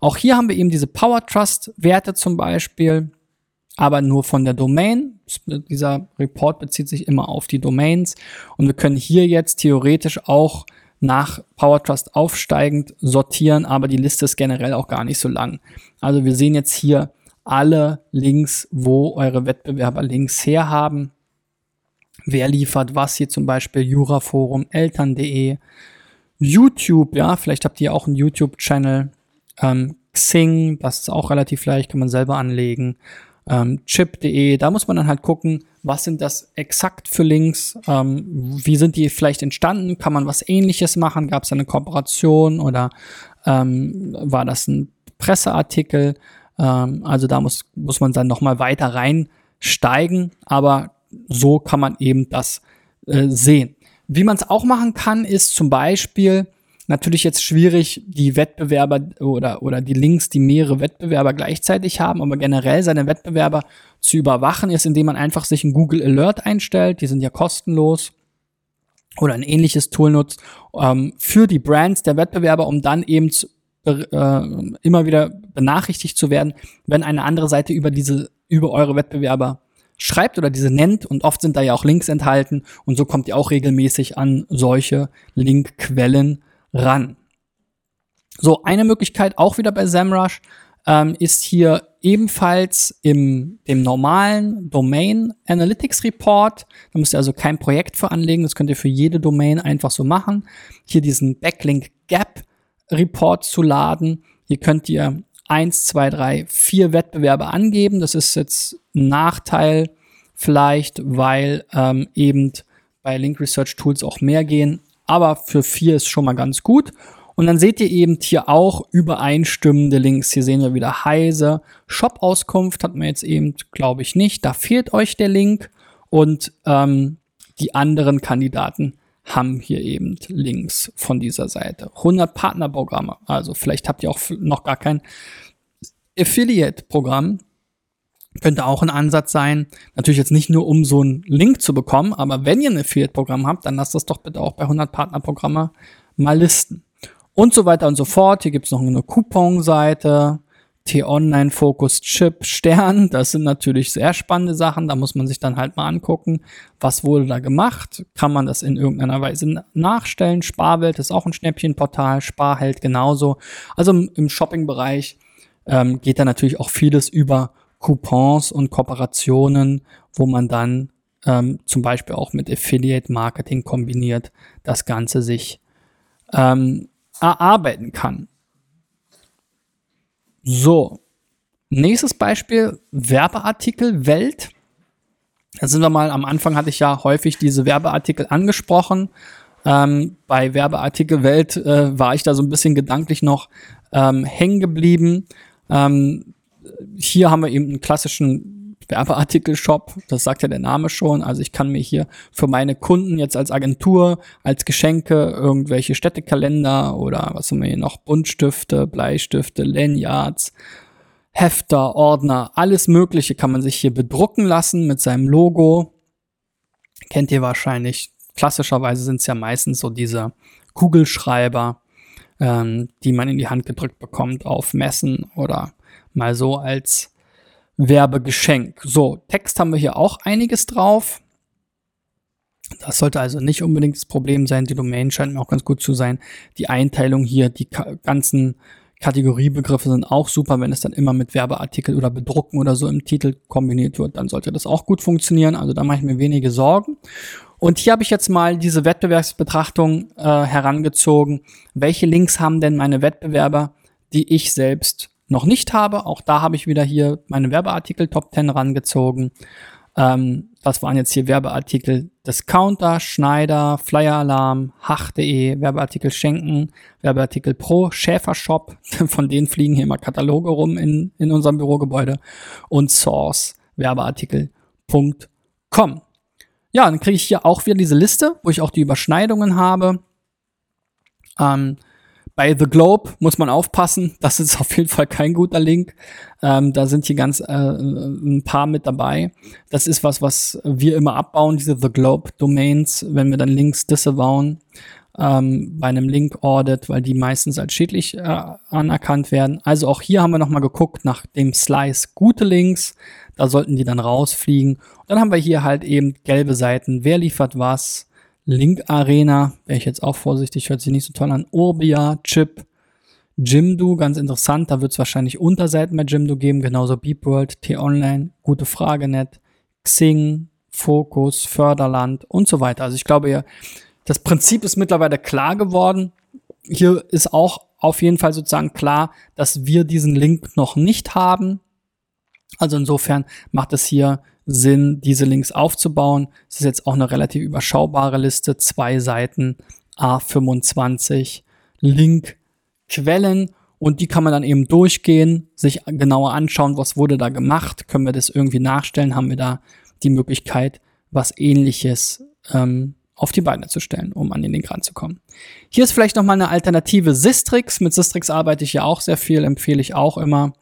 Auch hier haben wir eben diese Power Trust Werte zum Beispiel, aber nur von der Domain. Dieser Report bezieht sich immer auf die Domains und wir können hier jetzt theoretisch auch nach Power Trust aufsteigend sortieren, aber die Liste ist generell auch gar nicht so lang. Also wir sehen jetzt hier alle Links, wo eure Wettbewerber Links herhaben. Wer liefert was hier zum Beispiel Juraforum, Eltern.de, YouTube, ja, vielleicht habt ihr auch einen YouTube-Channel, ähm, Xing, das ist auch relativ leicht, kann man selber anlegen. Ähm, Chip.de, da muss man dann halt gucken, was sind das exakt für Links, ähm, wie sind die vielleicht entstanden, kann man was ähnliches machen, gab es eine Kooperation oder ähm, war das ein Presseartikel, ähm, also da muss, muss man dann nochmal weiter reinsteigen, aber so kann man eben das äh, sehen. Wie man es auch machen kann, ist zum Beispiel natürlich jetzt schwierig, die Wettbewerber oder, oder die Links, die mehrere Wettbewerber gleichzeitig haben, aber generell seine Wettbewerber zu überwachen ist, indem man einfach sich ein Google Alert einstellt. Die sind ja kostenlos oder ein ähnliches Tool nutzt ähm, für die Brands der Wettbewerber, um dann eben zu, äh, immer wieder benachrichtigt zu werden, wenn eine andere Seite über diese über eure Wettbewerber schreibt oder diese nennt. Und oft sind da ja auch Links enthalten. Und so kommt ihr auch regelmäßig an solche Linkquellen ran. So, eine Möglichkeit auch wieder bei SEMrush ähm, ist hier ebenfalls im dem normalen Domain Analytics Report. Da müsst ihr also kein Projekt für anlegen, das könnt ihr für jede Domain einfach so machen. Hier diesen Backlink Gap Report zu laden. Hier könnt ihr eins, zwei, drei, vier Wettbewerbe angeben. Das ist jetzt ein Nachteil vielleicht, weil ähm, eben bei Link Research Tools auch mehr gehen. Aber für vier ist schon mal ganz gut. Und dann seht ihr eben hier auch übereinstimmende Links. Hier sehen wir wieder Heise. Shop-Auskunft hat man jetzt eben, glaube ich, nicht. Da fehlt euch der Link. Und ähm, die anderen Kandidaten haben hier eben Links von dieser Seite. 100 Partnerprogramme. Also vielleicht habt ihr auch noch gar kein Affiliate-Programm. Könnte auch ein Ansatz sein. Natürlich jetzt nicht nur, um so einen Link zu bekommen, aber wenn ihr ein Affiliate-Programm habt, dann lasst das doch bitte auch bei 100 Partnerprogramme mal listen. Und so weiter und so fort. Hier gibt's noch eine Coupon-Seite. T-Online, Focus, Chip, Stern. Das sind natürlich sehr spannende Sachen. Da muss man sich dann halt mal angucken, was wurde da gemacht. Kann man das in irgendeiner Weise nachstellen? Sparwelt ist auch ein Schnäppchenportal. Sparheld genauso. Also im Shopping-Bereich ähm, geht da natürlich auch vieles über Coupons und Kooperationen, wo man dann ähm, zum Beispiel auch mit Affiliate Marketing kombiniert das Ganze sich ähm, erarbeiten kann. So, nächstes Beispiel, Werbeartikel Welt. Da sind wir mal, am Anfang hatte ich ja häufig diese Werbeartikel angesprochen. Ähm, bei Werbeartikel Welt äh, war ich da so ein bisschen gedanklich noch ähm, hängen geblieben. Ähm, hier haben wir eben einen klassischen Werbeartikel-Shop, das sagt ja der Name schon. Also ich kann mir hier für meine Kunden jetzt als Agentur, als Geschenke irgendwelche Städtekalender oder was haben wir hier noch, Buntstifte, Bleistifte, Lanyards, Hefter, Ordner, alles Mögliche kann man sich hier bedrucken lassen mit seinem Logo. Kennt ihr wahrscheinlich. Klassischerweise sind es ja meistens so diese Kugelschreiber, ähm, die man in die Hand gedrückt bekommt auf Messen oder Mal so als Werbegeschenk. So, Text haben wir hier auch einiges drauf. Das sollte also nicht unbedingt das Problem sein. Die Domain scheint mir auch ganz gut zu sein. Die Einteilung hier, die ganzen Kategoriebegriffe sind auch super. Wenn es dann immer mit Werbeartikel oder Bedrucken oder so im Titel kombiniert wird, dann sollte das auch gut funktionieren. Also da mache ich mir wenige Sorgen. Und hier habe ich jetzt mal diese Wettbewerbsbetrachtung äh, herangezogen. Welche Links haben denn meine Wettbewerber, die ich selbst noch nicht habe. Auch da habe ich wieder hier meine Werbeartikel Top 10 rangezogen. Ähm, das waren jetzt hier Werbeartikel Discounter, Schneider, Flyer-Alarm, Hach.de, Werbeartikel Schenken, Werbeartikel Pro, Schäfershop, von denen fliegen hier immer Kataloge rum in, in unserem Bürogebäude und Source, Werbeartikel.com. Ja, dann kriege ich hier auch wieder diese Liste, wo ich auch die Überschneidungen habe. Ähm, bei The Globe muss man aufpassen. Das ist auf jeden Fall kein guter Link. Ähm, da sind hier ganz äh, ein paar mit dabei. Das ist was, was wir immer abbauen, diese The Globe Domains, wenn wir dann Links disavowen ähm, bei einem Link Audit, weil die meistens als schädlich äh, anerkannt werden. Also auch hier haben wir nochmal geguckt nach dem Slice gute Links. Da sollten die dann rausfliegen. Und dann haben wir hier halt eben gelbe Seiten. Wer liefert was? Link Arena, wäre ich jetzt auch vorsichtig, hört sich nicht so toll an. Urbia, Chip, Jimdo, ganz interessant, da wird es wahrscheinlich Unterseiten bei Jimdo geben, genauso BeepWorld, T-Online, gute Frage net, Xing, Focus, Förderland und so weiter. Also ich glaube, ja, das Prinzip ist mittlerweile klar geworden. Hier ist auch auf jeden Fall sozusagen klar, dass wir diesen Link noch nicht haben. Also insofern macht es hier Sinn, diese Links aufzubauen. Es ist jetzt auch eine relativ überschaubare Liste, zwei Seiten, A25, Linkquellen und die kann man dann eben durchgehen, sich genauer anschauen, was wurde da gemacht, können wir das irgendwie nachstellen, haben wir da die Möglichkeit, was ähnliches ähm, auf die Beine zu stellen, um an den Link ranzukommen. Hier ist vielleicht nochmal eine Alternative Sistrix. Mit Sistrix arbeite ich ja auch sehr viel, empfehle ich auch immer.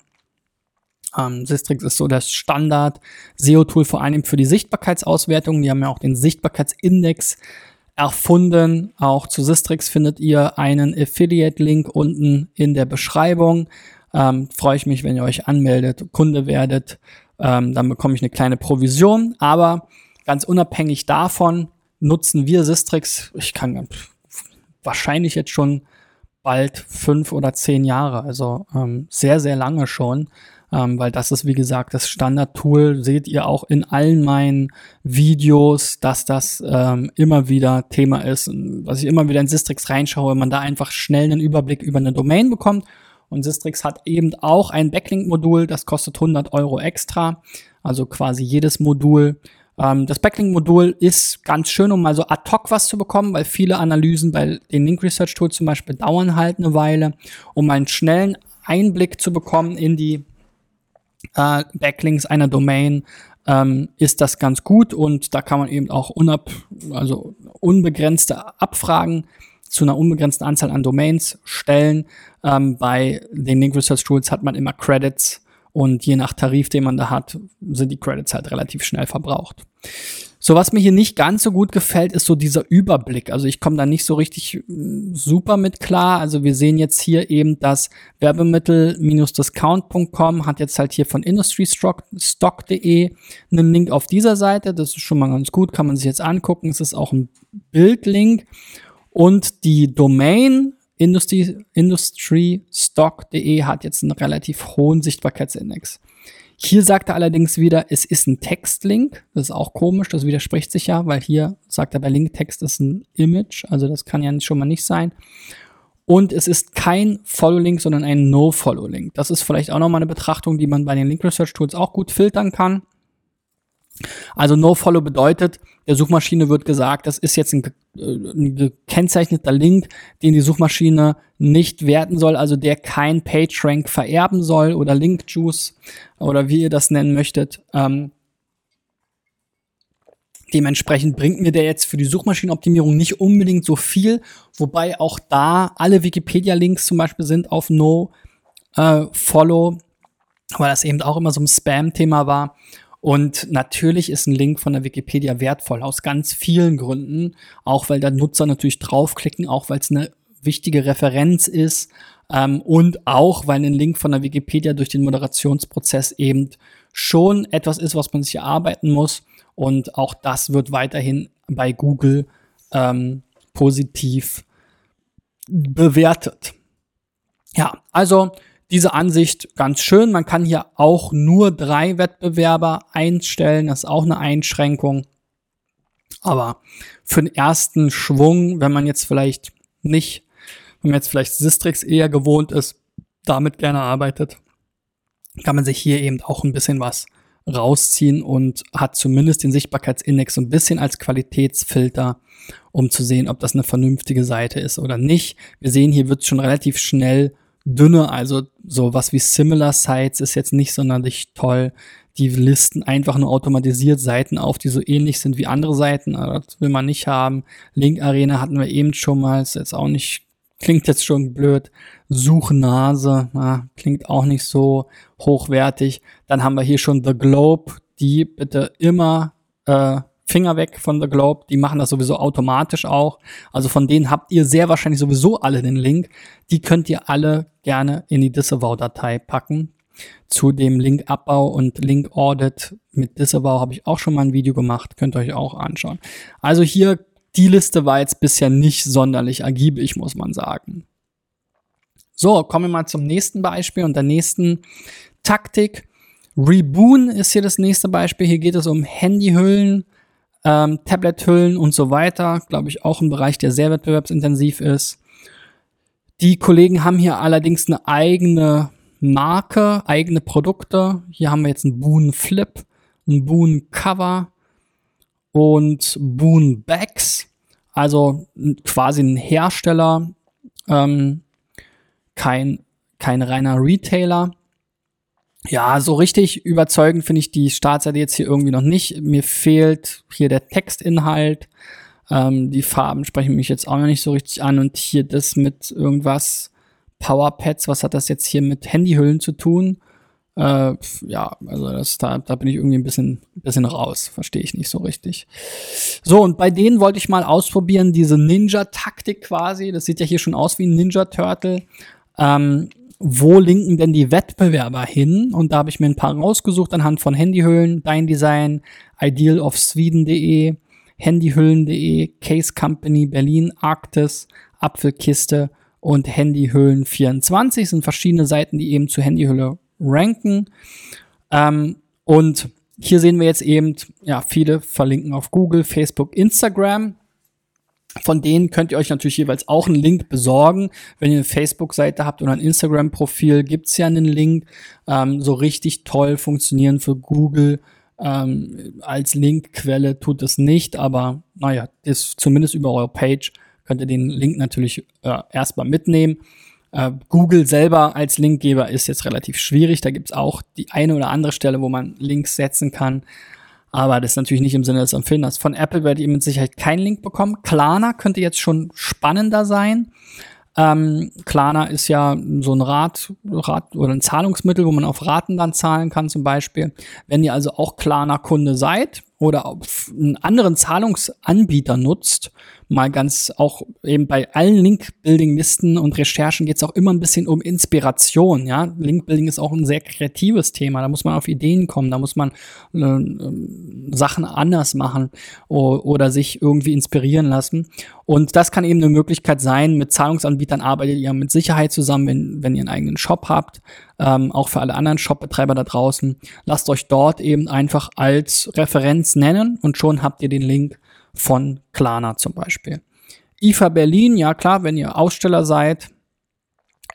Ähm, Sistrix ist so das Standard-SEO-Tool vor allem für die Sichtbarkeitsauswertung. Die haben ja auch den Sichtbarkeitsindex erfunden. Auch zu Sistrix findet ihr einen Affiliate-Link unten in der Beschreibung. Ähm, Freue ich mich, wenn ihr euch anmeldet, Kunde werdet. Ähm, dann bekomme ich eine kleine Provision. Aber ganz unabhängig davon nutzen wir Sistrix. Ich kann wahrscheinlich jetzt schon bald fünf oder zehn Jahre, also ähm, sehr, sehr lange schon ähm, weil das ist, wie gesagt, das Standard-Tool. Seht ihr auch in allen meinen Videos, dass das ähm, immer wieder Thema ist, dass ich immer wieder in Sistrix reinschaue, man da einfach schnell einen Überblick über eine Domain bekommt. Und Sistrix hat eben auch ein Backlink-Modul, das kostet 100 Euro extra, also quasi jedes Modul. Ähm, das Backlink-Modul ist ganz schön, um mal so ad hoc was zu bekommen, weil viele Analysen bei den Link Research Tools zum Beispiel dauern halt eine Weile, um einen schnellen Einblick zu bekommen in die äh, Backlinks einer Domain ähm, ist das ganz gut und da kann man eben auch unab, also unbegrenzte Abfragen zu einer unbegrenzten Anzahl an Domains stellen. Ähm, bei den Link Research Tools hat man immer Credits und je nach Tarif, den man da hat, sind die Credits halt relativ schnell verbraucht. So, was mir hier nicht ganz so gut gefällt, ist so dieser Überblick. Also ich komme da nicht so richtig mm, super mit klar. Also wir sehen jetzt hier eben, dass Werbemittel-discount.com hat jetzt halt hier von industrystock.de einen Link auf dieser Seite. Das ist schon mal ganz gut, kann man sich jetzt angucken. Es ist auch ein Bildlink. Und die Domain industrystock.de hat jetzt einen relativ hohen Sichtbarkeitsindex. Hier sagt er allerdings wieder, es ist ein Textlink. Das ist auch komisch, das widerspricht sich ja, weil hier sagt er bei Linktext ist ein Image, also das kann ja schon mal nicht sein. Und es ist kein Follow-Link, sondern ein No-Follow-Link. Das ist vielleicht auch nochmal eine Betrachtung, die man bei den Link Research Tools auch gut filtern kann. Also No-Follow bedeutet, der Suchmaschine wird gesagt, das ist jetzt ein, äh, ein gekennzeichneter Link, den die Suchmaschine nicht werten soll, also der kein PageRank vererben soll oder Link-Juice oder wie ihr das nennen möchtet. Ähm, dementsprechend bringt mir der jetzt für die Suchmaschinenoptimierung nicht unbedingt so viel, wobei auch da alle Wikipedia-Links zum Beispiel sind auf No-Follow, äh, weil das eben auch immer so ein Spam-Thema war. Und natürlich ist ein Link von der Wikipedia wertvoll, aus ganz vielen Gründen. Auch weil da Nutzer natürlich draufklicken, auch weil es eine wichtige Referenz ist ähm, und auch weil ein Link von der Wikipedia durch den Moderationsprozess eben schon etwas ist, was man sich erarbeiten muss. Und auch das wird weiterhin bei Google ähm, positiv bewertet. Ja, also diese Ansicht ganz schön. Man kann hier auch nur drei Wettbewerber einstellen. Das ist auch eine Einschränkung. Aber für den ersten Schwung, wenn man jetzt vielleicht nicht, wenn man jetzt vielleicht Sistrix eher gewohnt ist, damit gerne arbeitet, kann man sich hier eben auch ein bisschen was rausziehen und hat zumindest den Sichtbarkeitsindex so ein bisschen als Qualitätsfilter, um zu sehen, ob das eine vernünftige Seite ist oder nicht. Wir sehen, hier wird schon relativ schnell dünner, also so was wie Similar Sites ist jetzt nicht sonderlich toll. Die listen einfach nur automatisiert Seiten auf, die so ähnlich sind wie andere Seiten. Das will man nicht haben. Link Arena hatten wir eben schon mal, ist jetzt auch nicht Klingt jetzt schon blöd. Suchnase, ja, klingt auch nicht so hochwertig. Dann haben wir hier schon The Globe, die bitte immer äh, Finger weg von The Globe. Die machen das sowieso automatisch auch. Also von denen habt ihr sehr wahrscheinlich sowieso alle den Link. Die könnt ihr alle gerne in die Disavow-Datei packen. Zu dem Link-Abbau und Link-Audit mit Disavow habe ich auch schon mal ein Video gemacht. Könnt ihr euch auch anschauen. Also hier die Liste war jetzt bisher nicht sonderlich ergiebig, muss man sagen. So, kommen wir mal zum nächsten Beispiel und der nächsten Taktik. Reboon ist hier das nächste Beispiel. Hier geht es um Handyhüllen, ähm, Tablethüllen und so weiter. Glaube ich auch ein Bereich, der sehr wettbewerbsintensiv ist. Die Kollegen haben hier allerdings eine eigene Marke, eigene Produkte. Hier haben wir jetzt einen Boon Flip, einen Boon Cover, und Boon Bags, also quasi ein Hersteller, ähm, kein, kein reiner Retailer. Ja, so richtig überzeugend finde ich die Startseite jetzt hier irgendwie noch nicht. Mir fehlt hier der Textinhalt. Ähm, die Farben sprechen mich jetzt auch noch nicht so richtig an. Und hier das mit irgendwas Powerpads, was hat das jetzt hier mit Handyhüllen zu tun? Äh, ja, also das, da, da bin ich irgendwie ein bisschen, bisschen raus. Verstehe ich nicht so richtig. So, und bei denen wollte ich mal ausprobieren, diese Ninja-Taktik quasi. Das sieht ja hier schon aus wie ein Ninja-Turtle. Ähm, wo linken denn die Wettbewerber hin? Und da habe ich mir ein paar rausgesucht anhand von Handyhüllen, Dein Design, idealofsweden.de, Handyhüllen.de, Case Company Berlin, Arktis, Apfelkiste und Handyhüllen 24 sind verschiedene Seiten, die eben zu Handyhülle ranken. Ähm, und hier sehen wir jetzt eben, ja, viele verlinken auf Google, Facebook, Instagram. Von denen könnt ihr euch natürlich jeweils auch einen Link besorgen. Wenn ihr eine Facebook-Seite habt oder ein Instagram-Profil, gibt's ja einen Link. Ähm, so richtig toll funktionieren für Google ähm, als Linkquelle tut es nicht, aber naja, ist zumindest über eure Page könnt ihr den Link natürlich äh, erstmal mitnehmen. Äh, Google selber als Linkgeber ist jetzt relativ schwierig. Da gibt es auch die eine oder andere Stelle, wo man Links setzen kann. Aber das ist natürlich nicht im Sinne des Empfinders. Von Apple werdet ihr mit Sicherheit keinen Link bekommen. Klarna könnte jetzt schon spannender sein. Ähm, Klarna ist ja so ein Rat, Rat oder ein Zahlungsmittel, wo man auf Raten dann zahlen kann zum Beispiel. Wenn ihr also auch Klarna-Kunde seid oder auf einen anderen Zahlungsanbieter nutzt, mal ganz auch eben bei allen Link-Building-Listen und Recherchen geht es auch immer ein bisschen um Inspiration. Ja, Link-Building ist auch ein sehr kreatives Thema. Da muss man auf Ideen kommen, da muss man äh, Sachen anders machen oder sich irgendwie inspirieren lassen. Und das kann eben eine Möglichkeit sein. Mit Zahlungsanbietern arbeitet ihr mit Sicherheit zusammen, wenn, wenn ihr einen eigenen Shop habt. Ähm, auch für alle anderen Shopbetreiber da draußen. Lasst euch dort eben einfach als Referenz nennen und schon habt ihr den Link von Klarna zum Beispiel. IFA Berlin, ja klar, wenn ihr Aussteller seid,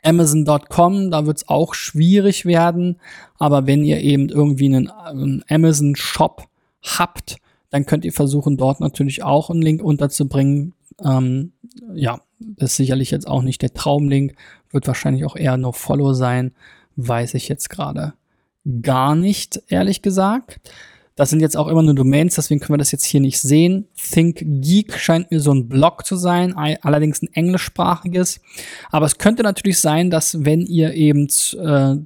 Amazon.com, da wird es auch schwierig werden. Aber wenn ihr eben irgendwie einen, einen Amazon-Shop habt, dann könnt ihr versuchen, dort natürlich auch einen Link unterzubringen. Ähm, ja, das ist sicherlich jetzt auch nicht der Traumlink, wird wahrscheinlich auch eher nur Follow sein, weiß ich jetzt gerade gar nicht, ehrlich gesagt. Das sind jetzt auch immer nur Domains, deswegen können wir das jetzt hier nicht sehen. ThinkGeek scheint mir so ein Blog zu sein, allerdings ein englischsprachiges. Aber es könnte natürlich sein, dass wenn ihr eben äh,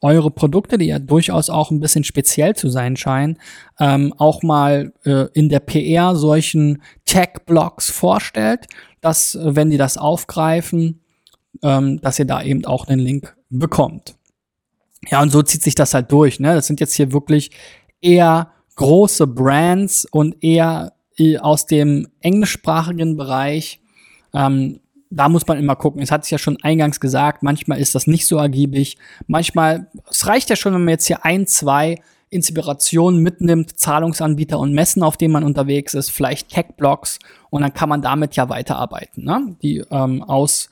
eure Produkte, die ja durchaus auch ein bisschen speziell zu sein scheinen, ähm, auch mal äh, in der PR solchen Tech-Blogs vorstellt, dass, äh, wenn die das aufgreifen, ähm, dass ihr da eben auch einen Link bekommt. Ja, und so zieht sich das halt durch. Ne? Das sind jetzt hier wirklich eher große Brands und eher äh, aus dem englischsprachigen Bereich. Ähm, da muss man immer gucken. Es hat sich ja schon eingangs gesagt, manchmal ist das nicht so ergiebig. Manchmal, es reicht ja schon, wenn man jetzt hier ein, zwei Inspirationen mitnimmt, Zahlungsanbieter und Messen, auf denen man unterwegs ist, vielleicht Tech-Blogs und dann kann man damit ja weiterarbeiten. Ne? Die ähm, aus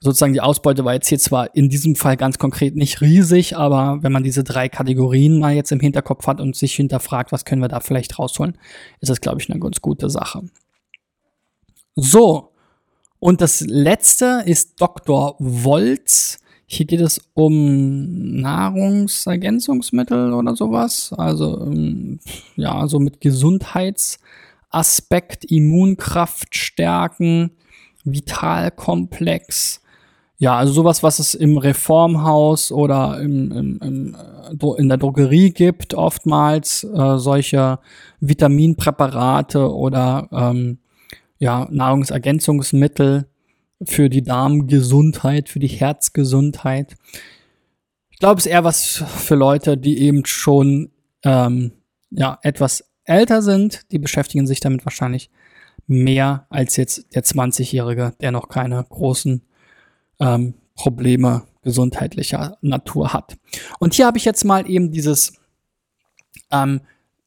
sozusagen die Ausbeute war jetzt hier zwar in diesem Fall ganz konkret nicht riesig, aber wenn man diese drei Kategorien mal jetzt im Hinterkopf hat und sich hinterfragt, was können wir da vielleicht rausholen, ist das, glaube ich, eine ganz gute Sache. So, und das letzte ist Dr. Wolz. Hier geht es um Nahrungsergänzungsmittel oder sowas. Also, ähm, ja, so mit Gesundheitsaspekt, Immunkraft stärken, Vitalkomplex. Ja, also sowas, was es im Reformhaus oder im, im, im, äh, in der Drogerie gibt, oftmals äh, solche Vitaminpräparate oder ähm, ja, Nahrungsergänzungsmittel für die Darmgesundheit, für die Herzgesundheit. Ich glaube, es ist eher was für Leute, die eben schon ähm, ja, etwas älter sind. Die beschäftigen sich damit wahrscheinlich mehr als jetzt der 20-Jährige, der noch keine großen ähm, Probleme gesundheitlicher Natur hat. Und hier habe ich jetzt mal eben dieses ähm,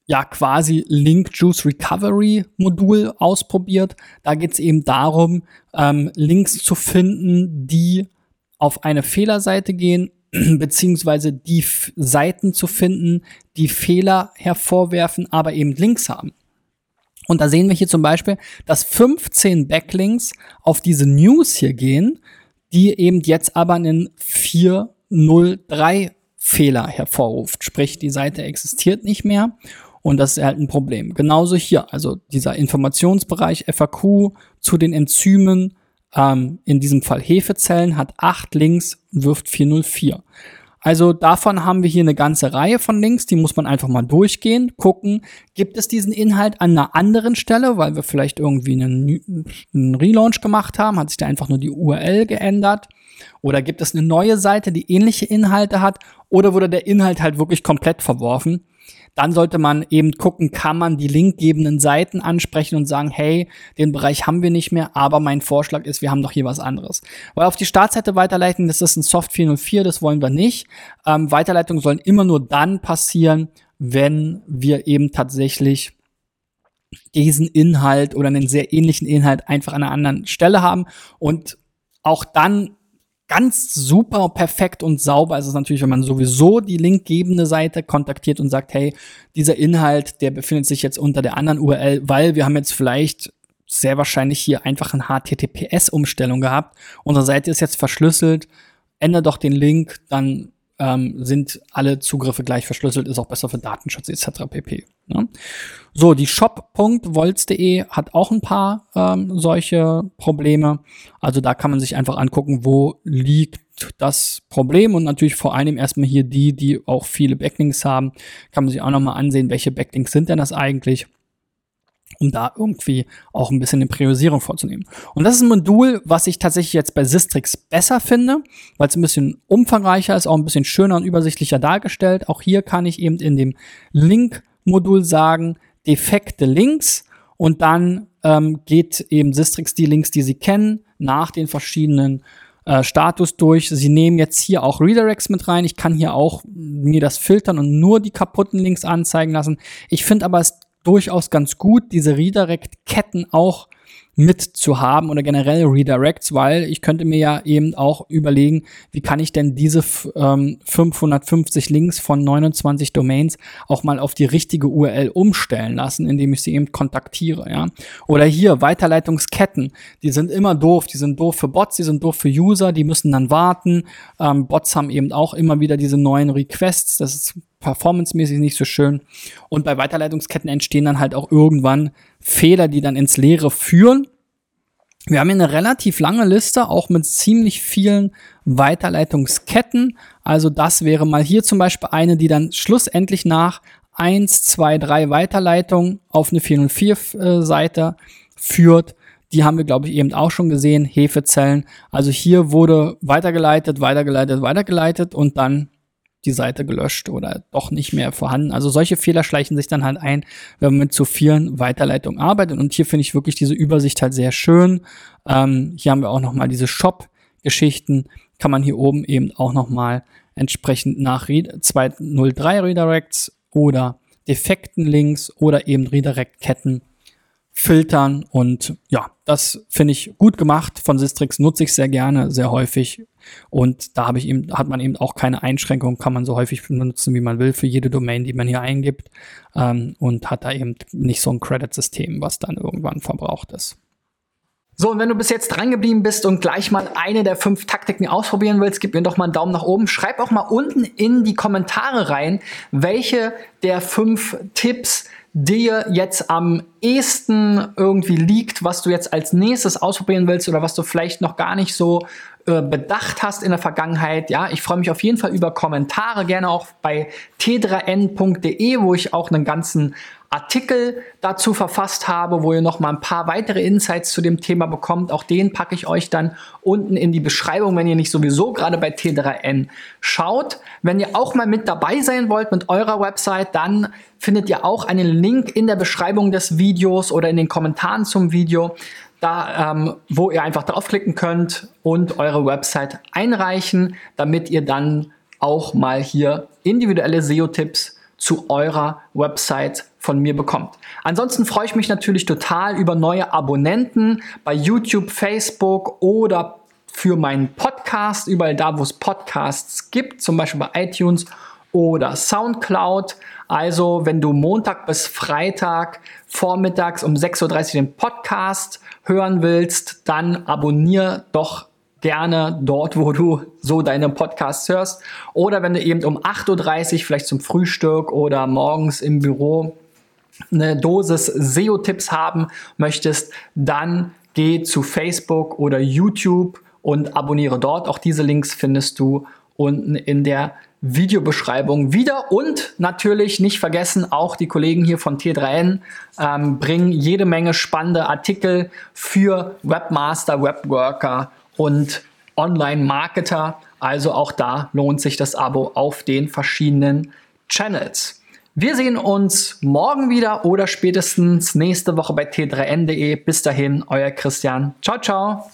ja quasi Link Juice Recovery Modul ausprobiert. Da geht es eben darum, ähm, Links zu finden, die auf eine Fehlerseite gehen, beziehungsweise die F Seiten zu finden, die Fehler hervorwerfen, aber eben Links haben. Und da sehen wir hier zum Beispiel, dass 15 Backlinks auf diese News hier gehen, die eben jetzt aber einen 403 Fehler hervorruft. Sprich, die Seite existiert nicht mehr und das ist halt ein Problem. Genauso hier, also dieser Informationsbereich FAQ zu den Enzymen, ähm, in diesem Fall Hefezellen, hat acht Links, wirft 404. Also davon haben wir hier eine ganze Reihe von Links, die muss man einfach mal durchgehen, gucken, gibt es diesen Inhalt an einer anderen Stelle, weil wir vielleicht irgendwie einen, einen Relaunch gemacht haben, hat sich da einfach nur die URL geändert. Oder gibt es eine neue Seite, die ähnliche Inhalte hat? Oder wurde der Inhalt halt wirklich komplett verworfen? Dann sollte man eben gucken, kann man die linkgebenden Seiten ansprechen und sagen, hey, den Bereich haben wir nicht mehr, aber mein Vorschlag ist, wir haben doch hier was anderes. Weil auf die Startseite weiterleiten, das ist ein Soft 404, das wollen wir nicht. Ähm, Weiterleitungen sollen immer nur dann passieren, wenn wir eben tatsächlich diesen Inhalt oder einen sehr ähnlichen Inhalt einfach an einer anderen Stelle haben und auch dann ganz super perfekt und sauber ist es natürlich, wenn man sowieso die linkgebende Seite kontaktiert und sagt, hey, dieser Inhalt, der befindet sich jetzt unter der anderen URL, weil wir haben jetzt vielleicht sehr wahrscheinlich hier einfach eine HTTPS-Umstellung gehabt. Unsere Seite ist jetzt verschlüsselt. Ändere doch den Link, dann ähm, sind alle Zugriffe gleich verschlüsselt, ist auch besser für Datenschutz etc. pp. Ne? So, die shop.volz.de hat auch ein paar ähm, solche Probleme. Also da kann man sich einfach angucken, wo liegt das Problem und natürlich vor allem erstmal hier die, die auch viele Backlinks haben, kann man sich auch nochmal ansehen, welche Backlinks sind denn das eigentlich um da irgendwie auch ein bisschen eine Priorisierung vorzunehmen. Und das ist ein Modul, was ich tatsächlich jetzt bei Sistrix besser finde, weil es ein bisschen umfangreicher ist, auch ein bisschen schöner und übersichtlicher dargestellt. Auch hier kann ich eben in dem Link-Modul sagen, defekte Links und dann ähm, geht eben Sistrix die Links, die Sie kennen, nach den verschiedenen äh, Status durch. Sie nehmen jetzt hier auch Redirects mit rein. Ich kann hier auch mir das filtern und nur die kaputten Links anzeigen lassen. Ich finde aber es durchaus ganz gut, diese Redirect-Ketten auch mit zu haben oder generell Redirects, weil ich könnte mir ja eben auch überlegen, wie kann ich denn diese ähm, 550 Links von 29 Domains auch mal auf die richtige URL umstellen lassen, indem ich sie eben kontaktiere, ja. Oder hier Weiterleitungsketten, die sind immer doof, die sind doof für Bots, die sind doof für User, die müssen dann warten. Ähm, Bots haben eben auch immer wieder diese neuen Requests, das ist performancemäßig nicht so schön. Und bei Weiterleitungsketten entstehen dann halt auch irgendwann Fehler, die dann ins Leere führen. Wir haben hier eine relativ lange Liste, auch mit ziemlich vielen Weiterleitungsketten. Also das wäre mal hier zum Beispiel eine, die dann schlussendlich nach 1, 2, 3 Weiterleitungen auf eine 404-Seite äh, führt. Die haben wir, glaube ich, eben auch schon gesehen, Hefezellen. Also hier wurde weitergeleitet, weitergeleitet, weitergeleitet und dann die Seite gelöscht oder doch nicht mehr vorhanden. Also solche Fehler schleichen sich dann halt ein, wenn man mit zu vielen Weiterleitungen arbeitet. Und hier finde ich wirklich diese Übersicht halt sehr schön. Ähm, hier haben wir auch noch mal diese Shop-Geschichten. Kann man hier oben eben auch noch mal entsprechend nach 203 Redirects oder defekten Links oder eben Redirect-Ketten filtern und ja, das finde ich gut gemacht. Von Sistrix nutze ich sehr gerne, sehr häufig und da habe ich eben, hat man eben auch keine Einschränkung, kann man so häufig benutzen, wie man will, für jede Domain, die man hier eingibt ähm, und hat da eben nicht so ein Credit-System, was dann irgendwann verbraucht ist. So, und wenn du bis jetzt dran geblieben bist und gleich mal eine der fünf Taktiken ausprobieren willst, gib mir doch mal einen Daumen nach oben. Schreib auch mal unten in die Kommentare rein, welche der fünf Tipps dir jetzt am ehesten irgendwie liegt, was du jetzt als nächstes ausprobieren willst oder was du vielleicht noch gar nicht so äh, bedacht hast in der Vergangenheit. Ja, ich freue mich auf jeden Fall über Kommentare, gerne auch bei t3n.de, wo ich auch einen ganzen Artikel dazu verfasst habe, wo ihr noch mal ein paar weitere Insights zu dem Thema bekommt. Auch den packe ich euch dann unten in die Beschreibung, wenn ihr nicht sowieso gerade bei T3N schaut. Wenn ihr auch mal mit dabei sein wollt mit eurer Website, dann findet ihr auch einen Link in der Beschreibung des Videos oder in den Kommentaren zum Video, da, ähm, wo ihr einfach draufklicken könnt und eure Website einreichen, damit ihr dann auch mal hier individuelle SEO-Tipps zu eurer Website von mir bekommt. Ansonsten freue ich mich natürlich total über neue Abonnenten bei YouTube, Facebook oder für meinen Podcast, überall da, wo es Podcasts gibt, zum Beispiel bei iTunes oder SoundCloud. Also, wenn du Montag bis Freitag vormittags um 6.30 Uhr den Podcast hören willst, dann abonniere doch gerne dort, wo du so deine Podcasts hörst. Oder wenn du eben um 8.30 Uhr vielleicht zum Frühstück oder morgens im Büro eine Dosis SEO-Tipps haben möchtest, dann geh zu Facebook oder YouTube und abonniere dort. Auch diese Links findest du unten in der Videobeschreibung wieder. Und natürlich nicht vergessen, auch die Kollegen hier von T3N ähm, bringen jede Menge spannende Artikel für Webmaster, Webworker und Online-Marketer. Also auch da lohnt sich das Abo auf den verschiedenen Channels. Wir sehen uns morgen wieder oder spätestens nächste Woche bei t3n.de. Bis dahin, euer Christian. Ciao, ciao.